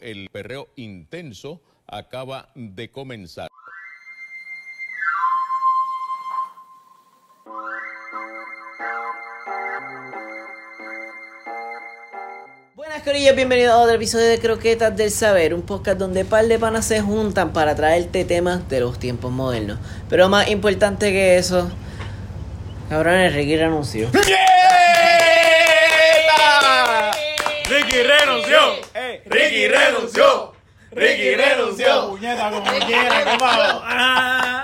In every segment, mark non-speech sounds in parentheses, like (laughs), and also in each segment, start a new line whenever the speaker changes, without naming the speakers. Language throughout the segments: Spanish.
el perreo intenso acaba de comenzar.
Buenas corillas, bienvenidos a otro episodio de Croquetas del Saber, un podcast donde par de panas se juntan para traerte temas de los tiempos modernos. Pero más importante que eso, cabrones, Ricky renunció.
Ricky renunció. Ricky renunció. Ricky renunció.
Puñeta, como quiera, (laughs) ¿qué pasó? Ah.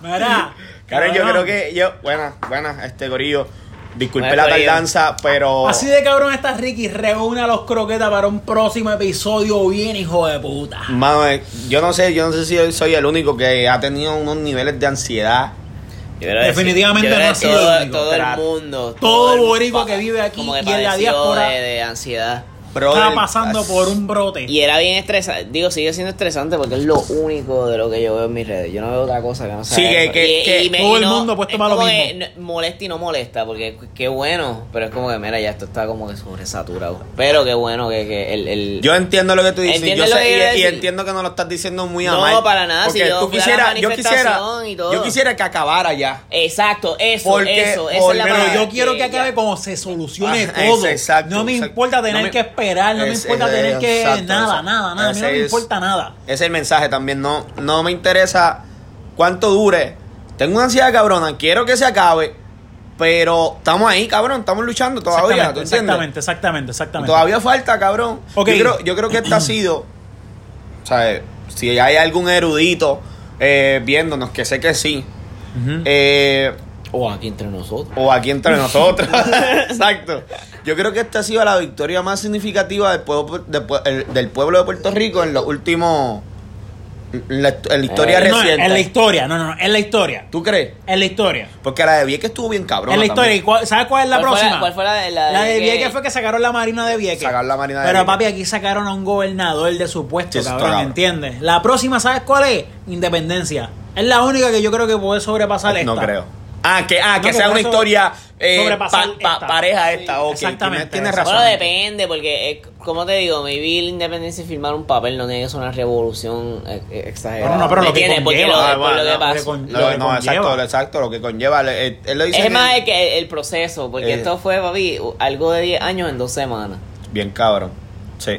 Mira.
Karen, yo creo que yo, buena, buena, este gorillo. Disculpe la tardanza, pero
Así de cabrón está Ricky. Reúne a los croquetas para un próximo episodio bien, hijo de puta.
mano, eh, yo no sé, yo no sé si soy el único que ha tenido unos niveles de ansiedad.
Definitivamente no ha sido
todo,
el único.
todo el mundo.
todo
el-
boricua que vive aquí
como que
y en la diáspora
de, de ansiedad.
Brother,
Está pasando por un brote.
Y era bien estresante. Digo, sigue siendo estresante porque es lo único de lo que yo veo en mis redes. Yo no veo otra cosa que no sea
Sí, que-
eso.
que-
Y-
que
y me-
todo
y
el mundo ha puesto
es
para lo mismo.
molesta y no molesta porque qué bueno. Pero es como que, mira, ya esto está como que sobresaturado. Pero qué bueno que, que el, el-
Yo entiendo lo que tú dices,
Entiendo
yo
lo
sé-
que
y-
decir.
entiendo que no lo estás diciendo muy a
No,
mal,
para nada, si
porque
yo
tú quisiera, yo quisiera,
manifestación y todo.
yo quisiera que acabara ya.
Exacto, eso,
Porque-
eso. Esa
porque-
es la
Pero yo quiero que
ya-
acabe como se solucione
Ah,
todo. (laughs)
exacto,
no me
exacto.
importa tener
No me-
que esperar, no me
es-
importa
es-
tener que
exacto,
nada,
exacto.
nada, nada. A mí no me
es-
importa nada.
Ese es el mensaje también. No, no me interesa cuánto dure. Tengo una ansiedad cabrona. Quiero que se acabe. Pero estamos ahí, cabrón. Estamos luchando todavía. ¿tú
Exactamente,
entiendes?
exactamente, exactamente, exactamente.
Todavía falta, cabrón.
Ok.
Yo, creo, yo creo que esta ha sido. O sea, si hay algún erudito eh, viéndonos, que sé que sí. Eh,
O aquí entre nosotros.
o aquí entre nosotros. (laughs) (laughs) Exacto. Yo creo que esta ha sido la victoria más significativa del pueblo, de del pueblo de Puerto Rico en los últimos. En la, en la historia
Eh,
No,
reciente.
en la historia, no, no, no, en la historia.
¿Tú crees?
En la historia.
Porque la de Vieques estuvo bien cabrón.
en la historia. ¿Y cuál- ¿Sabes cuál es la
¿Cuál fue
próxima?
la- cuál fue la de- la de
La de
Vieques?
Vieques fue que sacaron la Marina de Vieques.
Sacaron la Marina de
Pero
Vieques.
papi, aquí sacaron a un gobernador de su puesto,
Sí,
cabrón,
cabrón.
¿entiendes? La próxima, ¿sabes cuál es? Independencia. Es la única que yo creo que puede sobrepasar esta.
No creo. Ah, que, ah,
No,
que sea una
eso
historia eh,
sobrepasar
pa- pa-
esta.
pareja esta. ok,
exactamente.
Tienes, tienes razón.
Bueno, depende, porque, eh, como te digo, maybe la independencia y firmar un papel no tiene que ser una revolución eh, eh, exagerada.
No, no, pero lo
¿Me
que conlleva.
que
no,
que que
exacto, exacto, lo que conlleva. Él, él lo dice
Es más
el-
el, que el proceso, porque
Eh.
esto fue, papi, algo de 10 años en dos semanas.
Bien cabrón. Sí.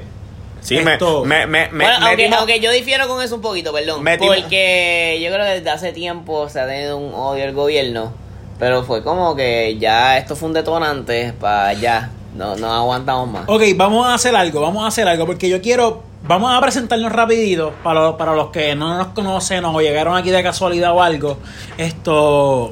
Sí, me,
Esto-
me, me, me,
bueno, aunque,
metimos-
aunque yo difiero con eso un poquito, perdón. Porque yo creo que desde hace tiempo se ha tenido un odio al gobierno. Pero fue como que ya esto fue un detonante para ya. No, no aguantamos más.
Ok, vamos a hacer algo, vamos a hacer algo, porque yo quiero, vamos a presentarnos rapidito para, los- para los que no nos conocen o llegaron aquí de casualidad o algo, esto,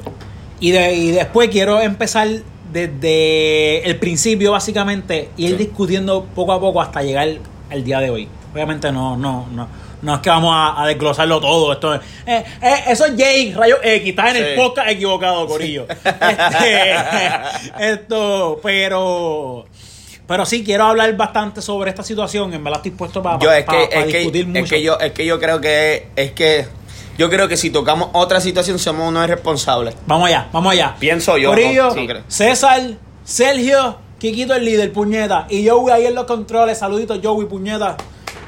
y, de, y después quiero empezar desde el principio básicamente, y ir
Sí.
discutiendo poco a poco hasta llegar al día de hoy. Obviamente no, no, no. No es que vamos a, a desglosarlo todo. Esto es- eh, eh, eso es Jake, Rayo X. Estás en el podcast equivocado, Corillo. (laughs) Este, esto, pero. Pero sí, quiero hablar bastante sobre esta situación. En verdad estoy puesto para,
yo es que, es,
discutir
que,
mucho.
es que yo es que yo creo que es que yo creo que si tocamos otra situación somos unos irresponsables.
Vamos allá, vamos allá.
Pienso yo,
Corillo,
no-.
César, Sergio, Kikito el líder, puñeta. Y Joey ahí en los controles. Saluditos, Joey, puñeta.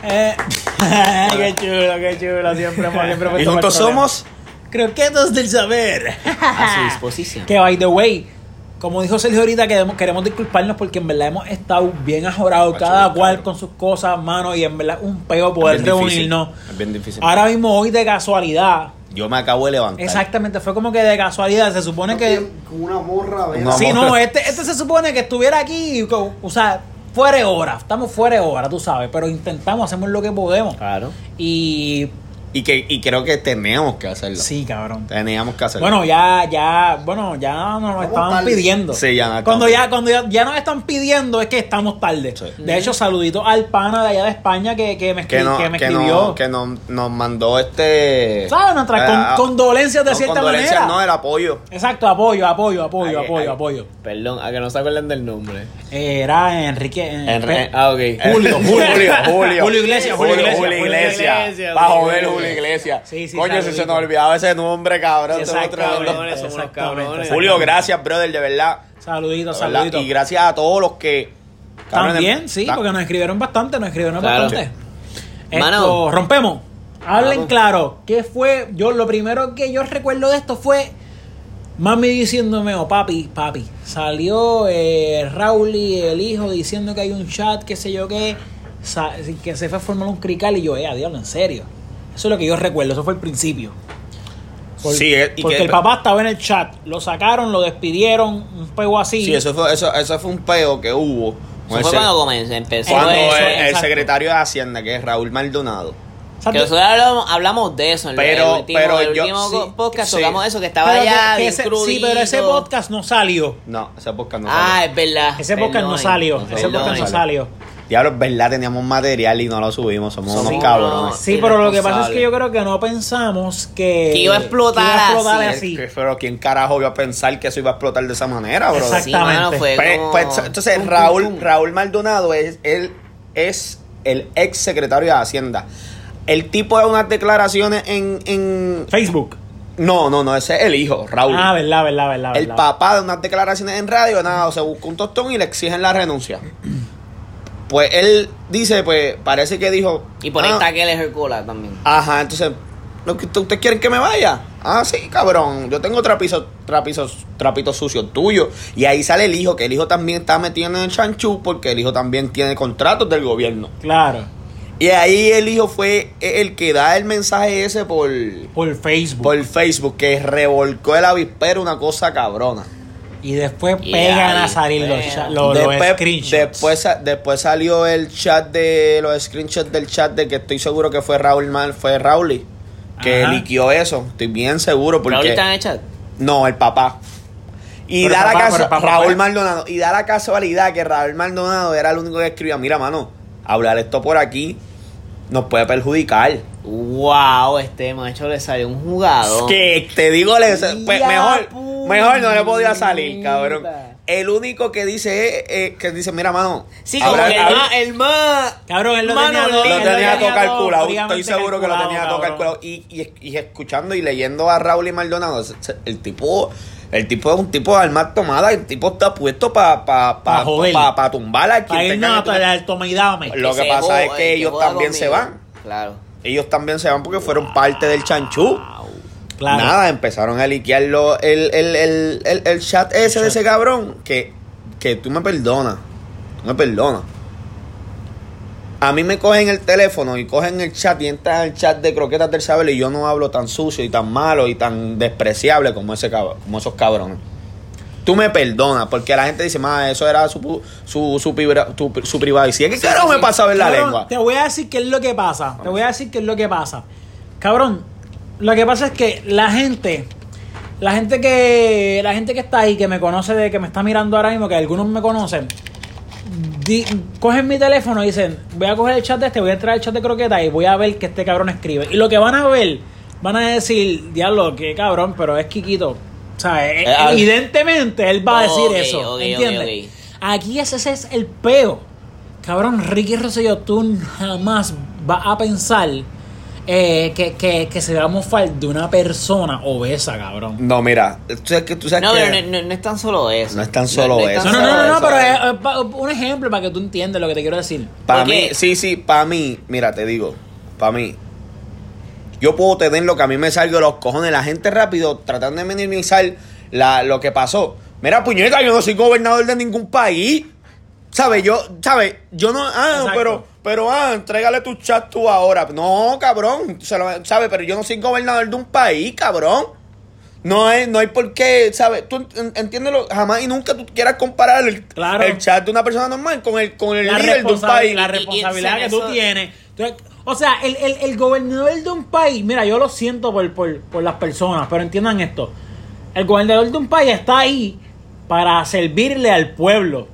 Eh, (laughs) qué chulo, qué chulo. Siempre siempre
Y juntos somos
Croquetos del saber. (laughs)
A su disposición.
Que by the way, como dijo Sergio ahorita, queremos, queremos disculparnos porque en verdad hemos estado bien ajorados, cada cual con sus cosas, mano, y en verdad un peo poder
Es bien difícil,
reunirnos.
es bien difícil.
Ahora mismo, hoy de casualidad,
yo me acabo de levantar.
exactamente, fue como que de casualidad, se supone que...
Con una morra.
No,
Sí, no, este, este se supone que estuviera aquí, o sea, fuera de hora, estamos fuera de hora, tú sabes, pero intentamos, hacemos lo que podemos.
Claro.
Y
Y que y creo que tenemos que hacerlo.
sí, cabrón.
Teníamos que hacerlo.
Bueno, ya, ya, bueno, ya nos lo estaban
tarde.
pidiendo.
Sí, ya no
Cuando ya, cuando ya, ya nos están pidiendo es que estamos tarde.
Sí.
De hecho, saluditos al pana de allá de España que, que me,
que, no,
que me
que,
escribió.
no, que no- nos mandó este.
¿Sabes? Nuestras con-
eh,
condolencias de
no,
cierta
condolencias,
manera.
No, el apoyo.
Exacto, apoyo, apoyo, apoyo,
Ay,
apoyo,
ay.
apoyo.
Perdón, a que no se acuerdan del nombre.
Era Enrique. Pe-
ah, ok.
Julio, Julio. (laughs)
Julio, Julio.
Julio Iglesias, Julio Iglesias,
Julio
Julio
Iglesias.
Iglesias,
Bajo
Julio
ver
Iglesias.
Sí, sí,
Coño, si se nos olvidaba ese nombre, cabrón.
Exacto, cabrones,
cabrones, somos.
Julio, gracias, brother, de verdad.
Saluditos, saluditos.
Y gracias a todos los que. cabrones,
También, sí,
ta-
porque nos escribieron bastante, nos escribieron
Claro.
bastante. Esto,
Mano.
rompemos. Hablen claro. ¿Qué fue? Yo lo primero que yo recuerdo de esto fue mami diciéndome, o papi, papi, salió eh, Raúl y el hijo diciendo que hay un chat, qué sé yo qué, que se fue a formar un crical y yo, eh, diablo, en serio. Eso es lo que yo recuerdo, eso fue el principio. Por-
Sí, y
porque
que-
el papá estaba en el chat, lo sacaron, lo despidieron, un pego así.
Sí, eso fue, eso, eso fue un peo que hubo.
Eso fue cuando comenzó, empezó
cuando
eso,
el, secretario de Hacienda, que es Raúl Maldonado.
Que nosotros hablamos, hablamos de eso en el-
Pero-
el último,
pero
el
yo-
último
sí,
podcast,
sí.
tocamos eso, que estaba
Pero
allá
que- que
bien
ese-
crudito.
sí, pero ese podcast no salió.
No, ese podcast no
Ah,
salió.
es verdad.
Ese podcast no salió. Ese podcast no salió.
Diablo, es verdad, teníamos material y no lo subimos. Somos unos cabrones.
Sí, pero lo que pasa es que yo creo que no pensamos que,
Que iba a explotar
que iba a explotar
así.
así.
Que- Pero ¿quién carajo iba a pensar que eso iba a explotar de esa manera, bro?
Mano, fue
Pues,
como-
pues, entonces Raúl. Raúl Maldonado es, él es el ex secretario de Hacienda. El tipo de unas declaraciones en, en...
Facebook.
No, no, no, ese es el hijo, Raúl.
Ah, verdad, verdad, verdad.
el
verdad.
papá de unas declaraciones en radio, nada, se busca un tostón y le exigen la renuncia. Pues él dice, pues parece que dijo...
Y por
ah,
ahí está que él es Hercula también.
Ajá, entonces, ¿lo que ¿ustedes quieren que me vaya? Ah, sí, cabrón, yo tengo trapitos, trapitos, trapitos sucios tuyos. Y ahí sale el hijo, que el hijo también está metido en el chanchú porque el hijo también tiene contratos del gobierno.
Claro.
Y ahí el hijo fue el que da el mensaje ese por,
Por Facebook.
por Facebook, que revolcó el avispero una cosa cabrona.
Y después pegan a salir los, los, los
después,
screenshots.
después, después salió el chat de los screenshots del chat de que estoy seguro que fue Raúl Mal, fue Raúl que
Ajá.
liquió eso. Estoy bien seguro porque
Raúl está en el chat.
no, el papá. Y
Pero
da
el
la
papá,
caso-
papá
Raúl. Maldonado y da la casualidad que Raúl Maldonado era el único que escribía, mira, mano, hablar esto por aquí nos puede perjudicar.
Wow, este macho le salió un jugador.
Que te digo, le- pues, mejor. Mejor no le podía salir, cabrón. El único que dice es, es que dice, mira, mano.
Sí, como que el más, el más.
Cabrón, él lo
Mano,
tenía
lo
todo-
lo tenía todo calculado, estoy seguro que lo tenía todo calculado. Y, y, y escuchando y leyendo a Raúl y Maldonado, el tipo, el tipo es un tipo de armas tomada, el tipo está puesto para pa, pa,
Pa'
pa- pa tumbar a quien
dame.
Lo que pasa es que
el
ellos también se van.
Claro.
Ellos también se van porque fueron parte del chanchú.
Claro.
Nada, empezaron a liquear lo- el, el, el, el, el chat ese de ese cabrón. Que, que tú me perdonas. Tú me perdonas. A mí me cogen el teléfono y cogen el chat y entran al chat de croquetas del saber y yo no hablo tan sucio y tan malo y tan despreciable como, ese como esos cabrones. Tú me perdonas porque la gente dice, más eso era su, su, su, tu- su privacidad. ¿Qué carajo me pasa a ver la lengua?
Te voy a decir qué es lo que pasa. Te voy a decir qué es lo que pasa. Cabrón, lo que pasa es que la gente, la gente que, la gente que está ahí, que me conoce, de que me está mirando ahora mismo, que algunos me conocen, di- cogen mi teléfono y dicen, voy a coger el chat de este, voy a entrar al chat de croqueta y voy a ver que este cabrón escribe. Y lo que van a ver, van a decir, diablo, qué cabrón, pero es Quiquito. O sea, e-
Eh,
evidentemente él va a decir eso.
ok, ok,
¿Entiendes? Aquí ese, ese es el peo. Cabrón, Ricky Rosselló, tú jamás vas a pensar eh, que, que, que se va a mofar de una persona obesa, cabrón.
No, mira, tú sabes que tú sabes
No,
que-
pero no, no- no es tan solo eso.
No es tan solo
es
eso.
No, no, no, no, pero
es-
es, es pa- un ejemplo para que tú entiendas lo que te quiero decir.
Para mí, sí, sí, para mí, mira, te digo, para mí, yo puedo tener lo que a mí me salga de los cojones, la gente rápido tratando de minimizar la, lo que pasó. Mira, puñeta, yo no soy gobernador de ningún país. ¿Sabes? Yo, ¿sabes? Yo no, ah,
Exacto.
pero, pero, ah, entrégale tu chat tú ahora. No, cabrón, se lo- ¿sabes? Pero yo no soy gobernador de un país, cabrón. No hay, no hay por qué, ¿sabes? Tú en- entiéndelo, jamás y nunca tú quieras comparar el,
Claro.
el chat de una persona normal con el, con el
La,
líder de un país.
la
Y- y
responsabilidad que
eso-
tú tienes. Entonces, o sea, el, el, el gobernador de un país, mira, yo lo siento por, por, por las personas, pero entiendan esto. El gobernador de un país está ahí para servirle al pueblo.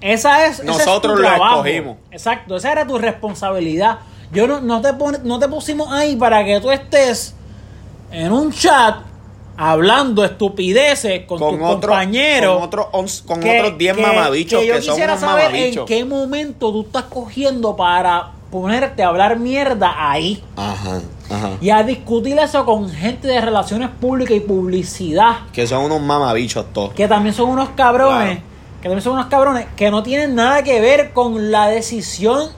Esa es ese es tu
Nosotros lo
trabajo.
escogimos.
Exacto, esa era tu responsabilidad. Yo no, no te pone- no te pusimos ahí para que tú estés en un chat hablando estupideces con,
con
tus
otro,
compañeros.
con, otro, once- con
que-
otros 10
que-
mamabichos que,
yo
son
quisiera
unos
saber
mamabichos.
en qué momento tú estás cogiendo para ponerte a hablar mierda ahí
Ajá, ajá.
y a discutir eso con gente de relaciones públicas y publicidad
Que son unos mamabichos todos.
que también son unos cabrones
Claro.
Que también son unos cabrones que no tienen nada que ver con la decisión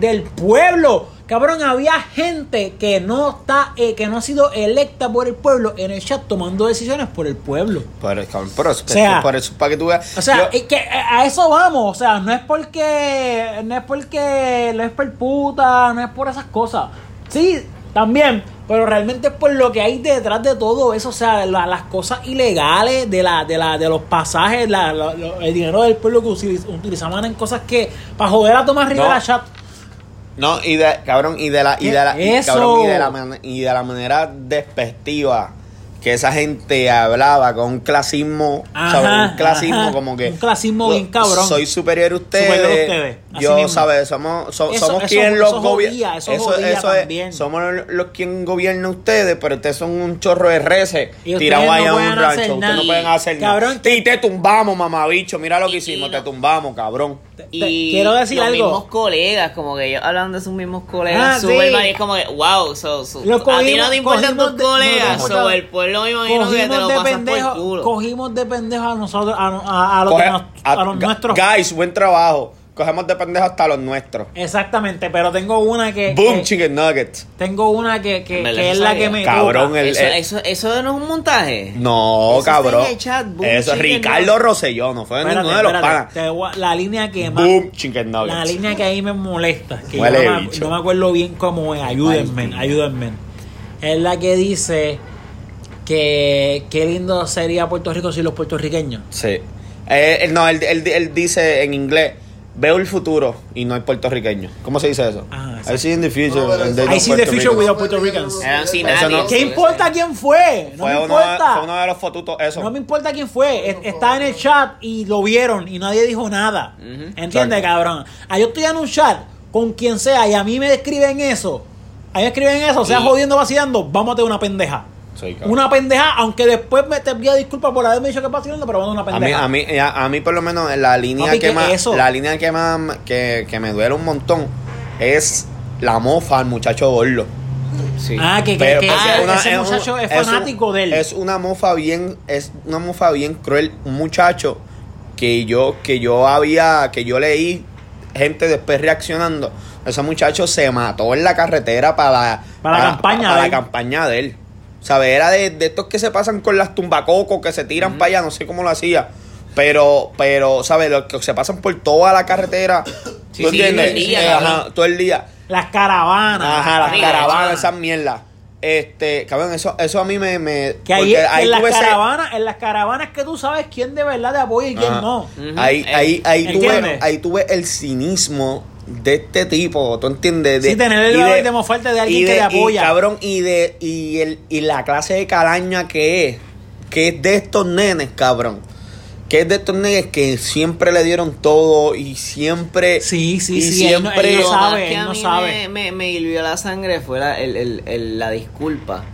del pueblo Cabrón, había gente que no está, eh, que no ha sido electa por el pueblo en el chat tomando decisiones por el pueblo.
Pero, cabrón, pero
sea,
por eso, para que tú veas.
O sea,
yo-
es que a eso vamos. O sea, no es porque. No es porque. No es por puta, no es por esas cosas. Sí, también. Pero realmente por lo que hay detrás de todo eso. O sea, la- las cosas ilegales de la, de la, de los pasajes, la- la- lo- el dinero del pueblo que utiliz- utilizaban en cosas que. Para joder a Tomás Rivera
No.
Chat.
No, y de, cabrón, y de la, y de la, y, cabrón, y de la, man- y de la manera despectiva que esa gente hablaba con un clasismo,
Ajá.
Un clasismo
ajá.
como que
Un clasismo bien cabrón.
Soy superior a ustedes.
Superior a ustedes, así
Yo,
mismo.
¿sabes? Somos, so-
Eso-
somos
eso-
quien los gobierna.
eso jodía también.
es, somos los quien gobierna ustedes, pero ustedes son un chorro de reces tirados
no
allá
pueden
un rancho. Ustedes no pueden hacer
Cabrón,
nada. Y te tumbamos, mamabicho. Mira lo que
Y-
hicimos,
y
te tumbamos, cabrón.
Te-
Y
quiero decir
los
algo.
mismos colegas, como que ellos hablan de sus mismos
Ah,
colegas.
sí.
super mal, y es como que, wow, so, so-
Lo
a ti
cogimos-
no te importan
cogimos
tus
de- no
colegas,
te
so,
importa-
el pueblo me imagino que te
Cogimos
lo
de,
pasas por el
pendejo,
culo.
cogimos de pendejo a nosotros, a, a, a los,
Coge-
nos-
a-
a los nuestros.
Guys, buen trabajo. Cogemos de pendejo hasta los nuestros.
Exactamente, pero tengo una que,
Boom,
que-
chicken nuggets.
tengo una que, que, que es la que me
Cabrón, el-
Eso,
el-
eso, eso no es un montaje.
No,
Eso está
cabrón.
en el chat, Boom
Eso Ricardo. Rosselló, no fue
Espérate,
ninguno de los
espérate,
panas.
la línea que más
Boom, chicken nuggets.
la línea que ahí me molesta, que yo
Huele
no, me, me acuerdo bien cómo es, ayúdenme, ayúdenme. Es la que dice que qué lindo sería Puerto Rico sin los puertorriqueños.
Sí. Eh, él- no, él, él- él dice en inglés, veo el futuro y no hay puertorriqueño. ¿Cómo se dice eso?
Ah,
I see in the future.
No,
and
eso-
there's
I
no
see the
Puerto
future
Rico.
without Puerto Ricans.
No-
¿Qué importa quién fue? No
Fue
me
uno,
importa.
fue uno de los fotutos, eso.
No me importa quién fue, es- está en el chat y lo vieron y nadie dijo nada. ¿Entiendes,
Exacto.
cabrón? Ah, yo estoy en un chat con quien sea y a mí me escriben eso. A mí me escriben eso, sea
Y-
jodiendo, vacilando, vamos a tener una pendeja.
Sí.
Una pendeja, aunque después me te pida disculpas por haberme dicho que vacilando, pero vamos a una
A mí,
pendeja.
a mí, a, a mí por lo menos la línea
Papi,
que
¿qué
más,
es
la línea que más que, que me duele un montón es la mofa al muchacho.
Sí.
Ah, que, que, que
porque
ese,
una-
ese
es un-
muchacho es,
es un-
fanático de él.
Es una mofa bien, es una mofa bien cruel. Un muchacho que yo, que yo había, que yo leí gente después reaccionando. Ese muchacho se mató en la carretera para,
Para la campaña
para
de
la campaña de él. ¿Sabes? Era de, de estos que se pasan con las tumbacocos, que se tiran para allá, no sé cómo lo hacía. Pero, pero, ¿sabes? Los que se pasan por toda la carretera. (clears throat)
Sí,
¿Tú
sí,
entiendes?
todo el día,
Eh, ajá, todo el día.
Las caravanas.
Ajá, las caravanas, esas mierdas. Este, cabrón, eso, eso a mí me. me
Que ahí,
ahí
en las caravanas, en las caravanas que tú sabes quién de verdad te apoya y quién
Ajá.
no.
Ahí,
Eh,
ahí, ahí, tuve,
¿entiendes?
ahí tuve el cinismo de este tipo, ¿tú entiendes? De,
Sí, tener el
y
valor de mofarte de alguien
y
que te
y,
apoya.
cabrón, y de y, el, y la clase de calaña que es, que es de estos nenes, cabrón. Que es de estos nenes que siempre le dieron todo y siempre.
Sí, sí,
y
sí, él no-
siempre.
él
Lo
no sabe,
que
él
a
no
mí
sabe.
Me, me, me hirvió la sangre fue la, el, el, el- la disculpa.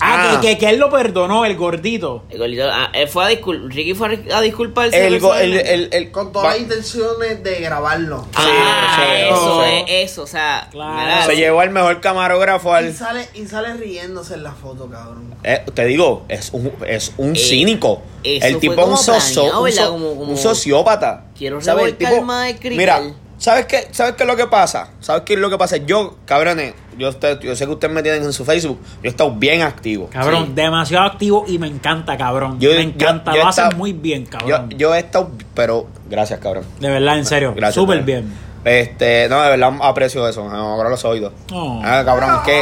Ah,
Ah.
Que, que, que él lo perdonó, el gordito.
El gordito, ah, él fue a discul Ricky fue a disculparse.
el, go- el,
personalmente.
el, el-
Con todas las intenciones de grabarlo.
Ah,
Sí,
eso es, eso, o sea,
Claro.
se llevó al mejor camarógrafo
Y
al.
sale, y sale riéndose en la foto, cabrón.
Eh, te digo, es un, es un
Eh,
cínico. El tipo es un, socio- un,
¿verdad?
so-
Como- como-
un sociópata.
Quiero
¿Sabes? El
revolcar más crical.
Mira, ¿sabes qué, ¿sabes qué es lo que pasa? ¿Sabes qué es lo que pasa? Yo, cabrones, yo, usted- yo sé que ustedes me tienen en su Facebook. Yo he estado bien activo.
Cabrón,
Sí.
demasiado activo y me encanta, cabrón.
Yo-
me encanta,
yo
lo hacen muy bien, cabrón.
yo he estado, pero gracias, cabrón.
de verdad, en serio.
Gracias.
Súper bien.
Este, no, de verdad aprecio eso. Me ahora los oídos.
Oh.
Ah, cabrón, es que.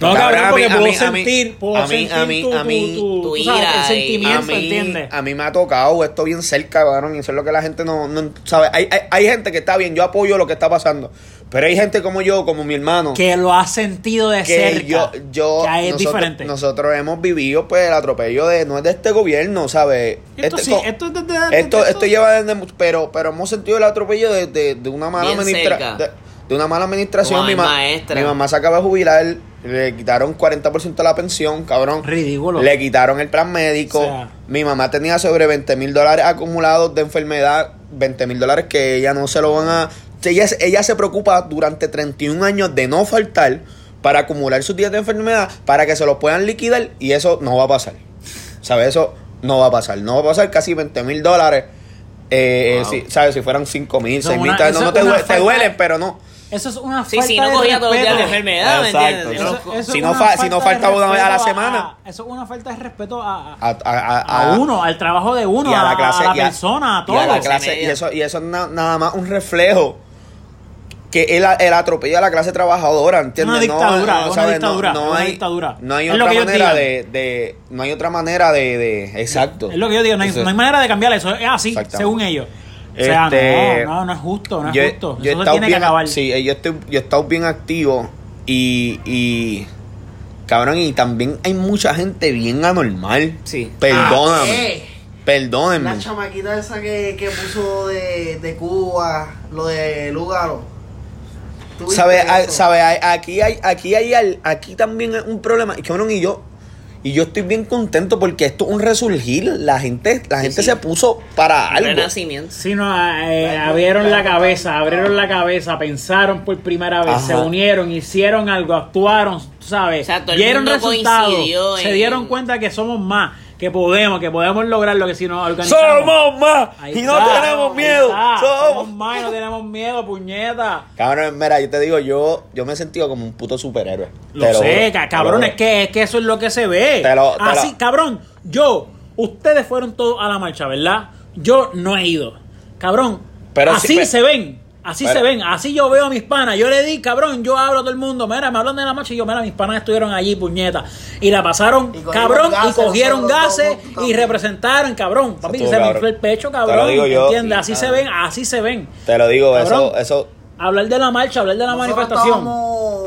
No,
Cabrón, a
porque
mí- a
puedo
mí- a mí-
sentir, puedo
a mí-
sentir
a mí-
tu,
a mí-
tu,
tu
tú sabes,
ira
el sentimiento,
mí,
¿entiendes?
a mí me ha tocado esto bien cerca, cabrón, y eso es lo que la gente no, no sabe. Hay, hay, hay gente que está bien, yo apoyo lo que está pasando, pero hay gente como yo, como mi hermano,
Que lo has sentido de
que
cerca.
yo, yo
que ahí es
nosotros,
diferente.
nosotros hemos vivido pues el atropello de, no es de este gobierno, ¿sabes?
esto
Este
sí,
co-
esto es de- de- de-
esto,
de-
esto lleva desde pero, pero hemos sentido el atropello de, de, de una mala administración. De, de una mala administración. Mi, ma-
maestra.
mi mamá se acaba de jubilar, le quitaron 40% de la pensión, cabrón.
Ridículo.
Le quitaron el plan médico.
O sea.
Mi mamá tenía sobre 20 mil dólares acumulados de enfermedad. 20 mil dólares que ella no se lo van a... Ella, ella se preocupa durante 31 años de no faltar para acumular sus días de enfermedad para que se los puedan liquidar y eso no va a pasar. ¿Sabes? Eso no va a pasar. No va a pasar casi 20 mil dólares. Eh, eh,
Wow.
si, ¿Sabes? Si fueran 5 mil,
Eso
6
es
mil, no, no te, duele- te duelen, pero no.
Eso es una
Sí,
falta
si no
de
cogía todos los días de
respeto.
enfermedad, ¿me
Exacto.
entiendes?
Eso-
Eso-
Eso
Si
es
no
una
fa- si
falta
no una vez a la
respeto
semana.
eso es una falta de respeto a, a-
A, a- a-
a
a-
uno, al trabajo de uno,
y a la clase
a la
y a-
persona, a
y
todo.
a la
clase
y eso y eso es na- nada más un reflejo que el, el atropello a la clase trabajadora ¿entiendes?
Una dictadura,
no,
una
¿sabes?
dictadura,
no, no
una
hay
dictadura.
no hay
Es
otra
que
manera de, de no hay otra manera de, de exacto
Es lo que yo digo, no hay,
Entonces,
no hay manera de cambiar eso, es así, según ellos. O sea,
Este,
no, no, no es justo, no es
yo,
justo.
yo
tiene que
bien,
acabar.
sí, eh, yo estoy, yo he estado bien activo y, y cabrón, y también hay mucha gente bien anormal.
Sí.
Perdóname.
Ah, ¿qué?
Perdónenme.
La chamaquita esa que, que puso de, de Cuba, lo de Lugaro. ¿Tú viste
¿Sabe, a-
eso?
sabe, a- aquí hay, aquí hay, al- aquí también hay un problema. Y cabrón, y yo, y yo estoy bien contento porque esto es un resurgir. La gente, la gente
sí.
se puso para algo.
renacimiento.
Sí, no, eh, abrieron la cabeza, abrieron la cabeza, pensaron por primera vez,
Ajá.
se unieron, hicieron algo, actuaron, tú ¿sabes?
O sea, todo el
Dieron
mundo
resultados,
coincidió
se dieron cuenta que somos más, que podemos, que podemos lograr lo que si nos organizamos.
Somos más
Ahí
y no tenemos miedo. Somos
somos más y no tenemos miedo, puñeta.
Cabrón, mira, yo te digo, yo, yo me he sentido como un puto superhéroe.
Lo
Te
sé, cabrón,
lo
es que, es que eso es lo que se ve.
Te lo- te
Así,
lo-
cabrón, yo, ustedes fueron todos a la marcha, ¿verdad? Yo no he ido. Cabrón,
Pero
así se ven. Así se ven, así yo veo a mis panas. Yo le di, cabrón, yo hablo a todo el mundo. Mira, me hablan de la marcha y yo, mira, mis panas estuvieron allí, puñeta. Y la pasaron,
Y
cabrón,
gases,
y cogieron gases y representaron, cabrón. Papi,
estuvo
se me
cabrón.
infló el pecho,
Te lo
cabrón.
digo yo.
¿Entiendes? Así
Ah.
se ven, así se ven.
Te lo digo,
Cabrón.
eso, eso.
Hablar de la marcha, hablar de la
Nosotros
manifestación.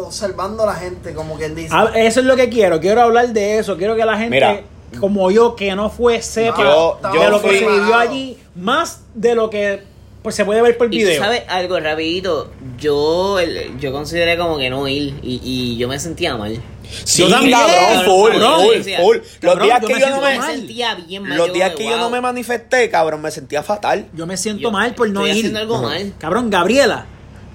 observando a la gente, como quien dice.
Ah, Eso es lo que quiero. Quiero hablar de eso. Quiero que la gente,
Mira.
como yo, que no fue, sepa
Yo-
de
yo
lo que se vivió allí, más de lo que pues se puede ver por
Y tú
video.
sabes algo rapidito, yo el- yo consideré como que no ir y, y yo me sentía mal.
Sí,
Yo también,
cabrón, full, full, full. Los
cabrón,
días
yo
que yo no me.
me sentía bien mal.
Los días que
de,
yo no
wow,
me manifesté, cabrón, me sentía fatal.
Yo me siento
yo
mal por no
estoy
ir.
haciendo algo mal.
Cabrón, Gabriela.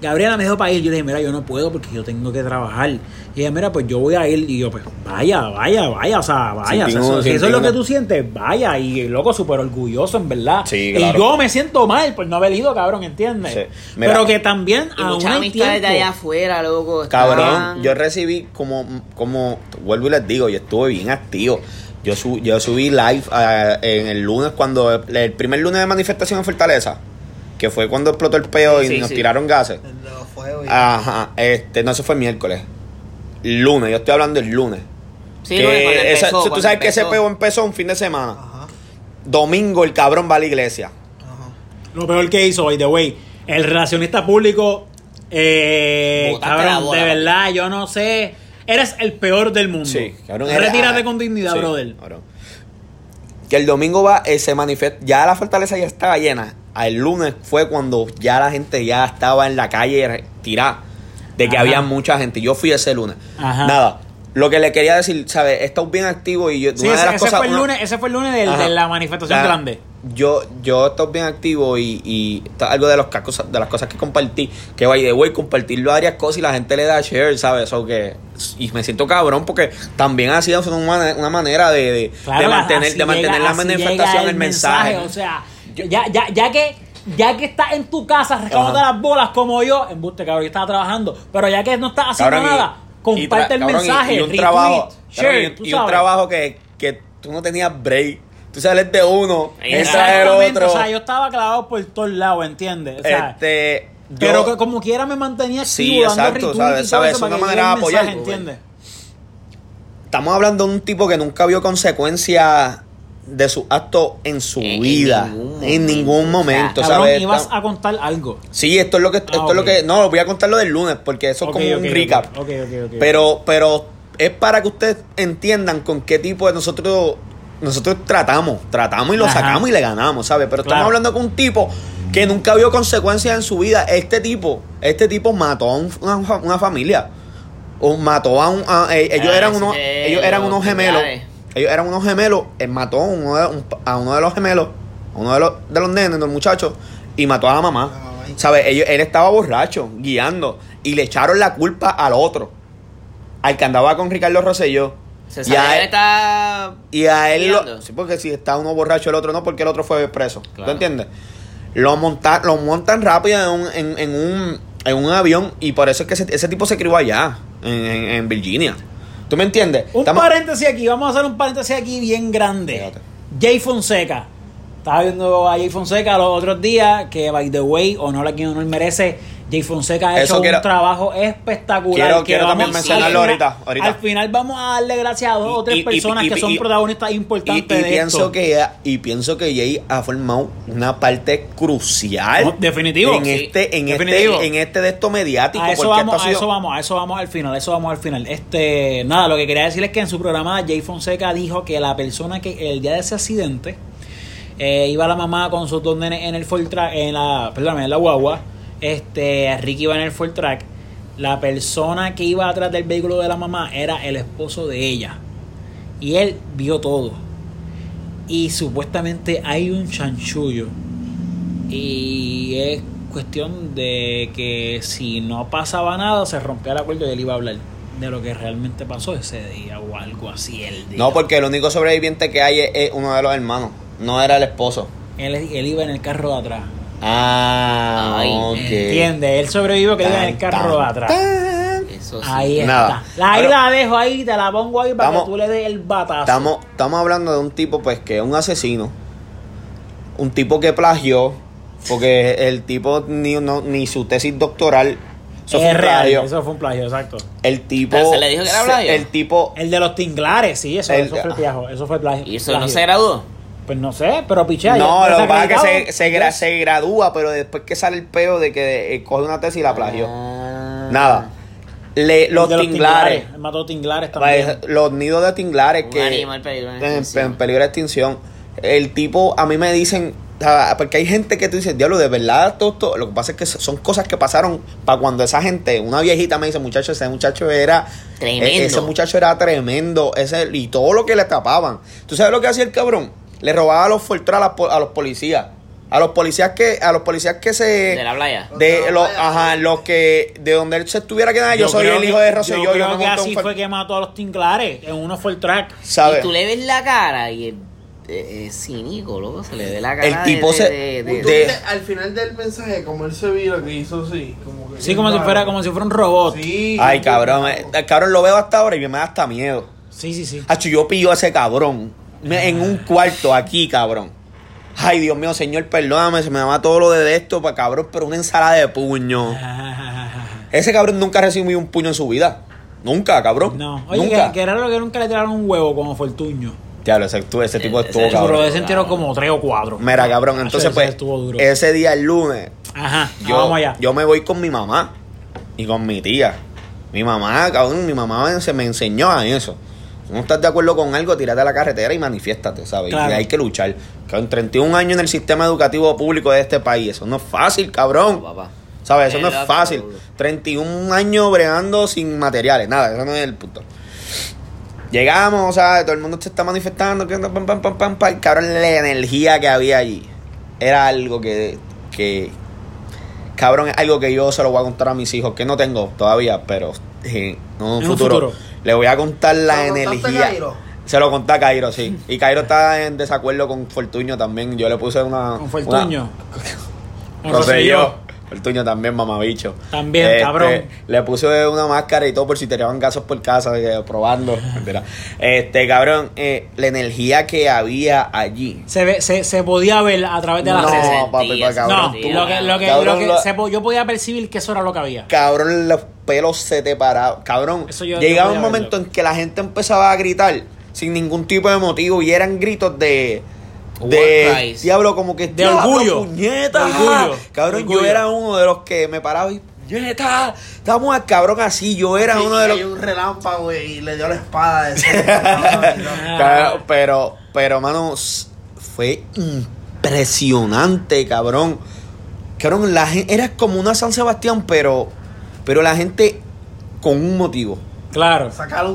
Gabriela me dijo para ir. Yo le dije, mira, yo no puedo porque yo tengo que trabajar. Y ella, mira, pues yo voy a ir. Y yo, pues vaya, vaya, vaya. O sea, vaya. O sea, eso- si eso es lo que tú sientes, vaya. Y loco, súper orgulloso, en verdad.
Sí,
Y
claro.
yo me siento mal por no haber ido, cabrón, ¿entiendes?
Sí. Mira.
Pero que también
Y
aún
muchas amistades de allá afuera, loco.
Cabrón,
estaban-
yo recibí como, como, vuelvo y les digo, yo estuve bien activo. Yo, su- yo subí live eh, en el lunes cuando, el primer lunes de manifestación en Fortaleza, que fue cuando explotó el peo y
Sí,
nos
sí.
tiraron gases.
Los fuegos y-
Ajá, este, no, eso fue el miércoles. Lunes, yo estoy hablando del lunes.
Sí,
Que
no, cuando
esa-
empezó,
tú sabes que ese peo empezó un fin de semana.
Ajá,
Domingo el cabrón va a la iglesia.
ajá.
Lo peor que hizo, by the way, el relacionista público, eh, cabrón,
bola,
de verdad, yo no sé. Eres el peor del mundo.
Sí, cabrón.
Retírate con dignidad,
Sí,
brother.
cabrón. Que el domingo va, eh, se manifiesta, ya la fortaleza ya estaba llena. El lunes fue cuando ya la gente ya estaba en la calle tirada. De que
Ajá.
había mucha gente. Yo fui ese lunes.
Ajá.
Nada. Lo que le quería decir, ¿sabes? He estado bien activo y yo.
Sí,
una de
ese,
las
ese
cosas-
fue el
una-
lunes, ese fue el lunes del- de la manifestación
La-
grande.
Yo, yo estoy bien activo y, y algo de, los, de las cosas que compartí. Que by the way, compartirlo varias cosas y la gente le da share, ¿sabes? O que, y me siento cabrón porque también ha sido una, una manera de, de,
Claro,
de mantener, de mantener
llega-
la manifestación, el mensaje.
O sea, ya, ya, ya que ya que estás en tu casa rascándote
Ajá.
las bolas como yo, embuste, cabrón, yo estaba trabajando, pero ya que no estás haciendo
Cabrón,
nada,
y
comparte el
cabrón,
mensaje,
y, un
retweet,
trabajo,
share,
cabrón, y-
tú
y un
sabes.
trabajo que, que tú no tenías break. Tú sales de uno, entras del
Exactamente,
otro.
o sea, yo estaba clavado por todos lados, ¿entiendes? O sea,
este,
pero que como quiera me mantenía activo
Sí,
dando
exacto, sabes, sabes,
eso
es una manera de apoyar,
¿entiendes?
estamos hablando de un tipo que nunca vio consecuencias de su acto en su
En- en
vida.
ningún
En ningún momento,
Cabrón,
¿sabes?
ibas a contar algo.
Sí, esto es lo que esto
Ah,
es lo que no, voy a contar lo del lunes porque eso es como un recap. Pero pero es para que ustedes entiendan con qué tipo de nosotros nosotros tratamos, tratamos y lo
Ajá.
sacamos y le ganamos, ¿sabes? Pero
Claro.
estamos hablando con un tipo que nunca vio consecuencias en su vida. Este tipo, este tipo mató a un- una, una familia. O mató a un a- eh, ellos
Ah,
eran
ese
unos ellos eran unos gemelos. Ellos eran unos gemelos, él mató a uno de, un- a uno de los gemelos, a uno de los, de los nenes, de los muchachos, y mató a la mamá. ¿Sabes? Ellos, él estaba borracho, guiando, y le echaron la culpa al otro, al que andaba con Ricardo Rosselló.
Se
Y a él,
está
y a él lo- sí, porque si está uno borracho, el otro no, porque el otro fue preso. ¿Tú
Claro.
entiendes? Lo montan, lo montan rápido en un, en, en un, en un avión y por eso es que ese, ese tipo se crió allá, en, en- en Virginia. ¿Tú me entiendes?
Un
Estamos-
paréntesis aquí, vamos a hacer un paréntesis aquí bien grande.
Fíjate.
Jay Fonseca. Estaba viendo a Jay Fonseca los otros días, que by the way, honor a quien honor merece. Jay Fonseca ha
Eso
hecho
quiero-
un trabajo espectacular.
Quiero-
que
quiero
vamos-
también mencionarlo
al final-
ahorita, ahorita.
Al final vamos a darle gracias a dos o tres
Y-
personas
y-
que son
y-
protagonistas
Y,
importantes
y
de
pienso
esto.
que y pienso que Jay ha formado una parte crucial
No, definitivo,
en
sí.
este en
Definitivo.
este en este de esto mediático
A eso
porque
vamos,
ha
a
sido-
eso vamos, a eso vamos al final, a eso vamos al final. Este, nada, lo que quería decir es que en su programa Jay Fonseca dijo que la persona que el día de ese accidente eh, iba la mamá con sus dos nenes en el Ford Track, en la, perdóname, en la guagua, este, Ricky iba en el Track, la persona que iba atrás del vehículo de la mamá era el esposo de ella. Y él vio todo. Y supuestamente hay un chanchullo. Y es cuestión de que si no pasaba nada, se rompía el acuerdo y él iba a hablar de lo que realmente pasó ese día o algo así el día.
No, porque el único sobreviviente que hay es, es uno de los hermanos, no era el esposo.
él, él iba en el carro de atrás.
Ah,
Ay,
ok.
¿Entiendes? Él sobrevivió que en el carro de
tan,
atrás.
tan.
Eso sí.
Ahí
Nada.
está. Ahí
Pero-
la dejo ahí, te la pongo ahí para
Estamos-
que tú le des el batazo.
Estamos, estamos hablando de un tipo pues que es un asesino, un tipo que plagió, porque el tipo ni, no, ni su tesis doctoral, eso
es
fue un
real,
plagio.
eso fue un plagio, exacto.
El tipo.
Pero se le dijo que era plagio.
El tipo.
El de los tinglares, sí, eso,
El-
eso fue plagio. Eso fue plagio.
¿Y eso no se graduó?
Pues no sé, pero pichea.
no, lo que pasa es que se, se, gra- se gradúa, pero después que sale el peo de que eh, coge una tesis y la plagió.
Ah.
Nada. Le, los tinglares.
Mató tinglares también.
pues, los nidos de tinglares
Un
que.
animal peligro
en, peligro de extinción. El tipo, a mí me dicen. Porque hay gente que tú dices, diablo, de verdad, todo esto. Lo que pasa es que son cosas que pasaron para cuando esa gente, una viejita me dice, muchacho, ese muchacho era.
Tremendo.
e- Ese muchacho era tremendo. Ese, y todo lo que le tapaban. ¿Tú sabes lo que hacía el cabrón? Le robaba los Fortran a, a los policías. A los policías que, a los policías que se.
De la playa.
de los, ajá, los que. De donde él se estuviera quedando. Yo, soy
creo
el
que-
hijo de Rosselló.
Yo
Yo,
creo
me
que así fue que mató a los tinglares. En uno fue el track.
¿sabes?
Y tú le ves la cara y es, es cínico, loco. Se le ve la cara.
El
de-
tipo
de-
se-
de- de-
de-
al final del mensaje, como él se vira que hizo así. Como que
Sí, como si fuera, como si fuera un robot. Sí,
Sí.
Ay, cabrón. eh, El cabrón lo veo hasta ahora y me da hasta miedo.
sí, sí.
Hacho, yo pillo a ese cabrón en un cuarto aquí, cabrón. Ay, Dios mío, señor, perdóname, se me daba todo lo de esto para cabrón, pero una ensalada de puño. (laughs) Ese cabrón nunca ha recibido un puño en su vida. Nunca, cabrón.
No, oye,
nunca.
que, que raro que nunca le tiraron un huevo como Fortuño.
Diablo, ese, ese tipo
Ese-
estuvo
ese
Pero
cabrón.
de ese tiró como tres o cuatro.
Mira, cabrón, entonces
ese
pues,
estuvo duro.
ese día, el lunes,
Ajá,
yo,
vamos allá.
yo me voy con mi mamá y con mi tía. Mi mamá, cabrón, mi mamá se me enseñó a eso. Si no estás de acuerdo con algo, tírate a la carretera y manifiéstate, ¿sabes?
Claro.
Y hay que luchar. Con 31 años en el sistema educativo público de este país, eso no es fácil, cabrón.
Papá.
¿Sabes? Eso no
Es
fácil.
duro.
31 años bregando sin materiales, nada, eso no es el punto. Llegamos, ¿sabes? Todo el mundo se está manifestando, que pam, pam, pam, pam, pam. Cabrón, la energía que había allí era algo que, que. Cabrón, es algo que yo se lo voy a contar a mis hijos, que no tengo todavía, pero eh, en un,
En un
futuro,
futuro.
Le voy a contar la
¿Se lo contaste a
energía.
Cairo?
Se lo conté a Cairo, sí. (laughs) Y Cairo está en desacuerdo con Fortuño también. Yo le puse una.
Con Fortuño.
Una,
Con Rosselló.
Fortuño también, mamabicho.
También,
Este,
cabrón.
Le puse una máscara y todo por si tiraban gasos por casa, eh, probando. (laughs) Mentira. Este, cabrón, eh, la energía que había allí.
Se, ve, se, se podía ver a través de la
No,
redes.
papi, pa' cabrón.
No, lo que, lo que,
Cabrón,
lo que
lo-
se po- yo podía percibir que eso era lo que había.
Cabrón, los pelos se te paraban. Cabrón,
Eso yo-
llegaba
yo
un momento
verlo.
en que la gente empezaba a gritar sin ningún tipo de motivo y eran gritos de. De diablo, como que
De
"Diablo,
orgullo.
puñeta".
De orgullo.
Cabrón,
Orgullo.
yo era uno de los que me paraba y puñeta. Estamos al cabrón así. Yo era
Sí,
uno de los.
hay un relámpago y le dio la espada de ese. (laughs)
Pero, pero, mano, fue impresionante, cabrón. Cabrón, la gente, era como una San Sebastián, pero, pero la gente con un motivo.
Claro.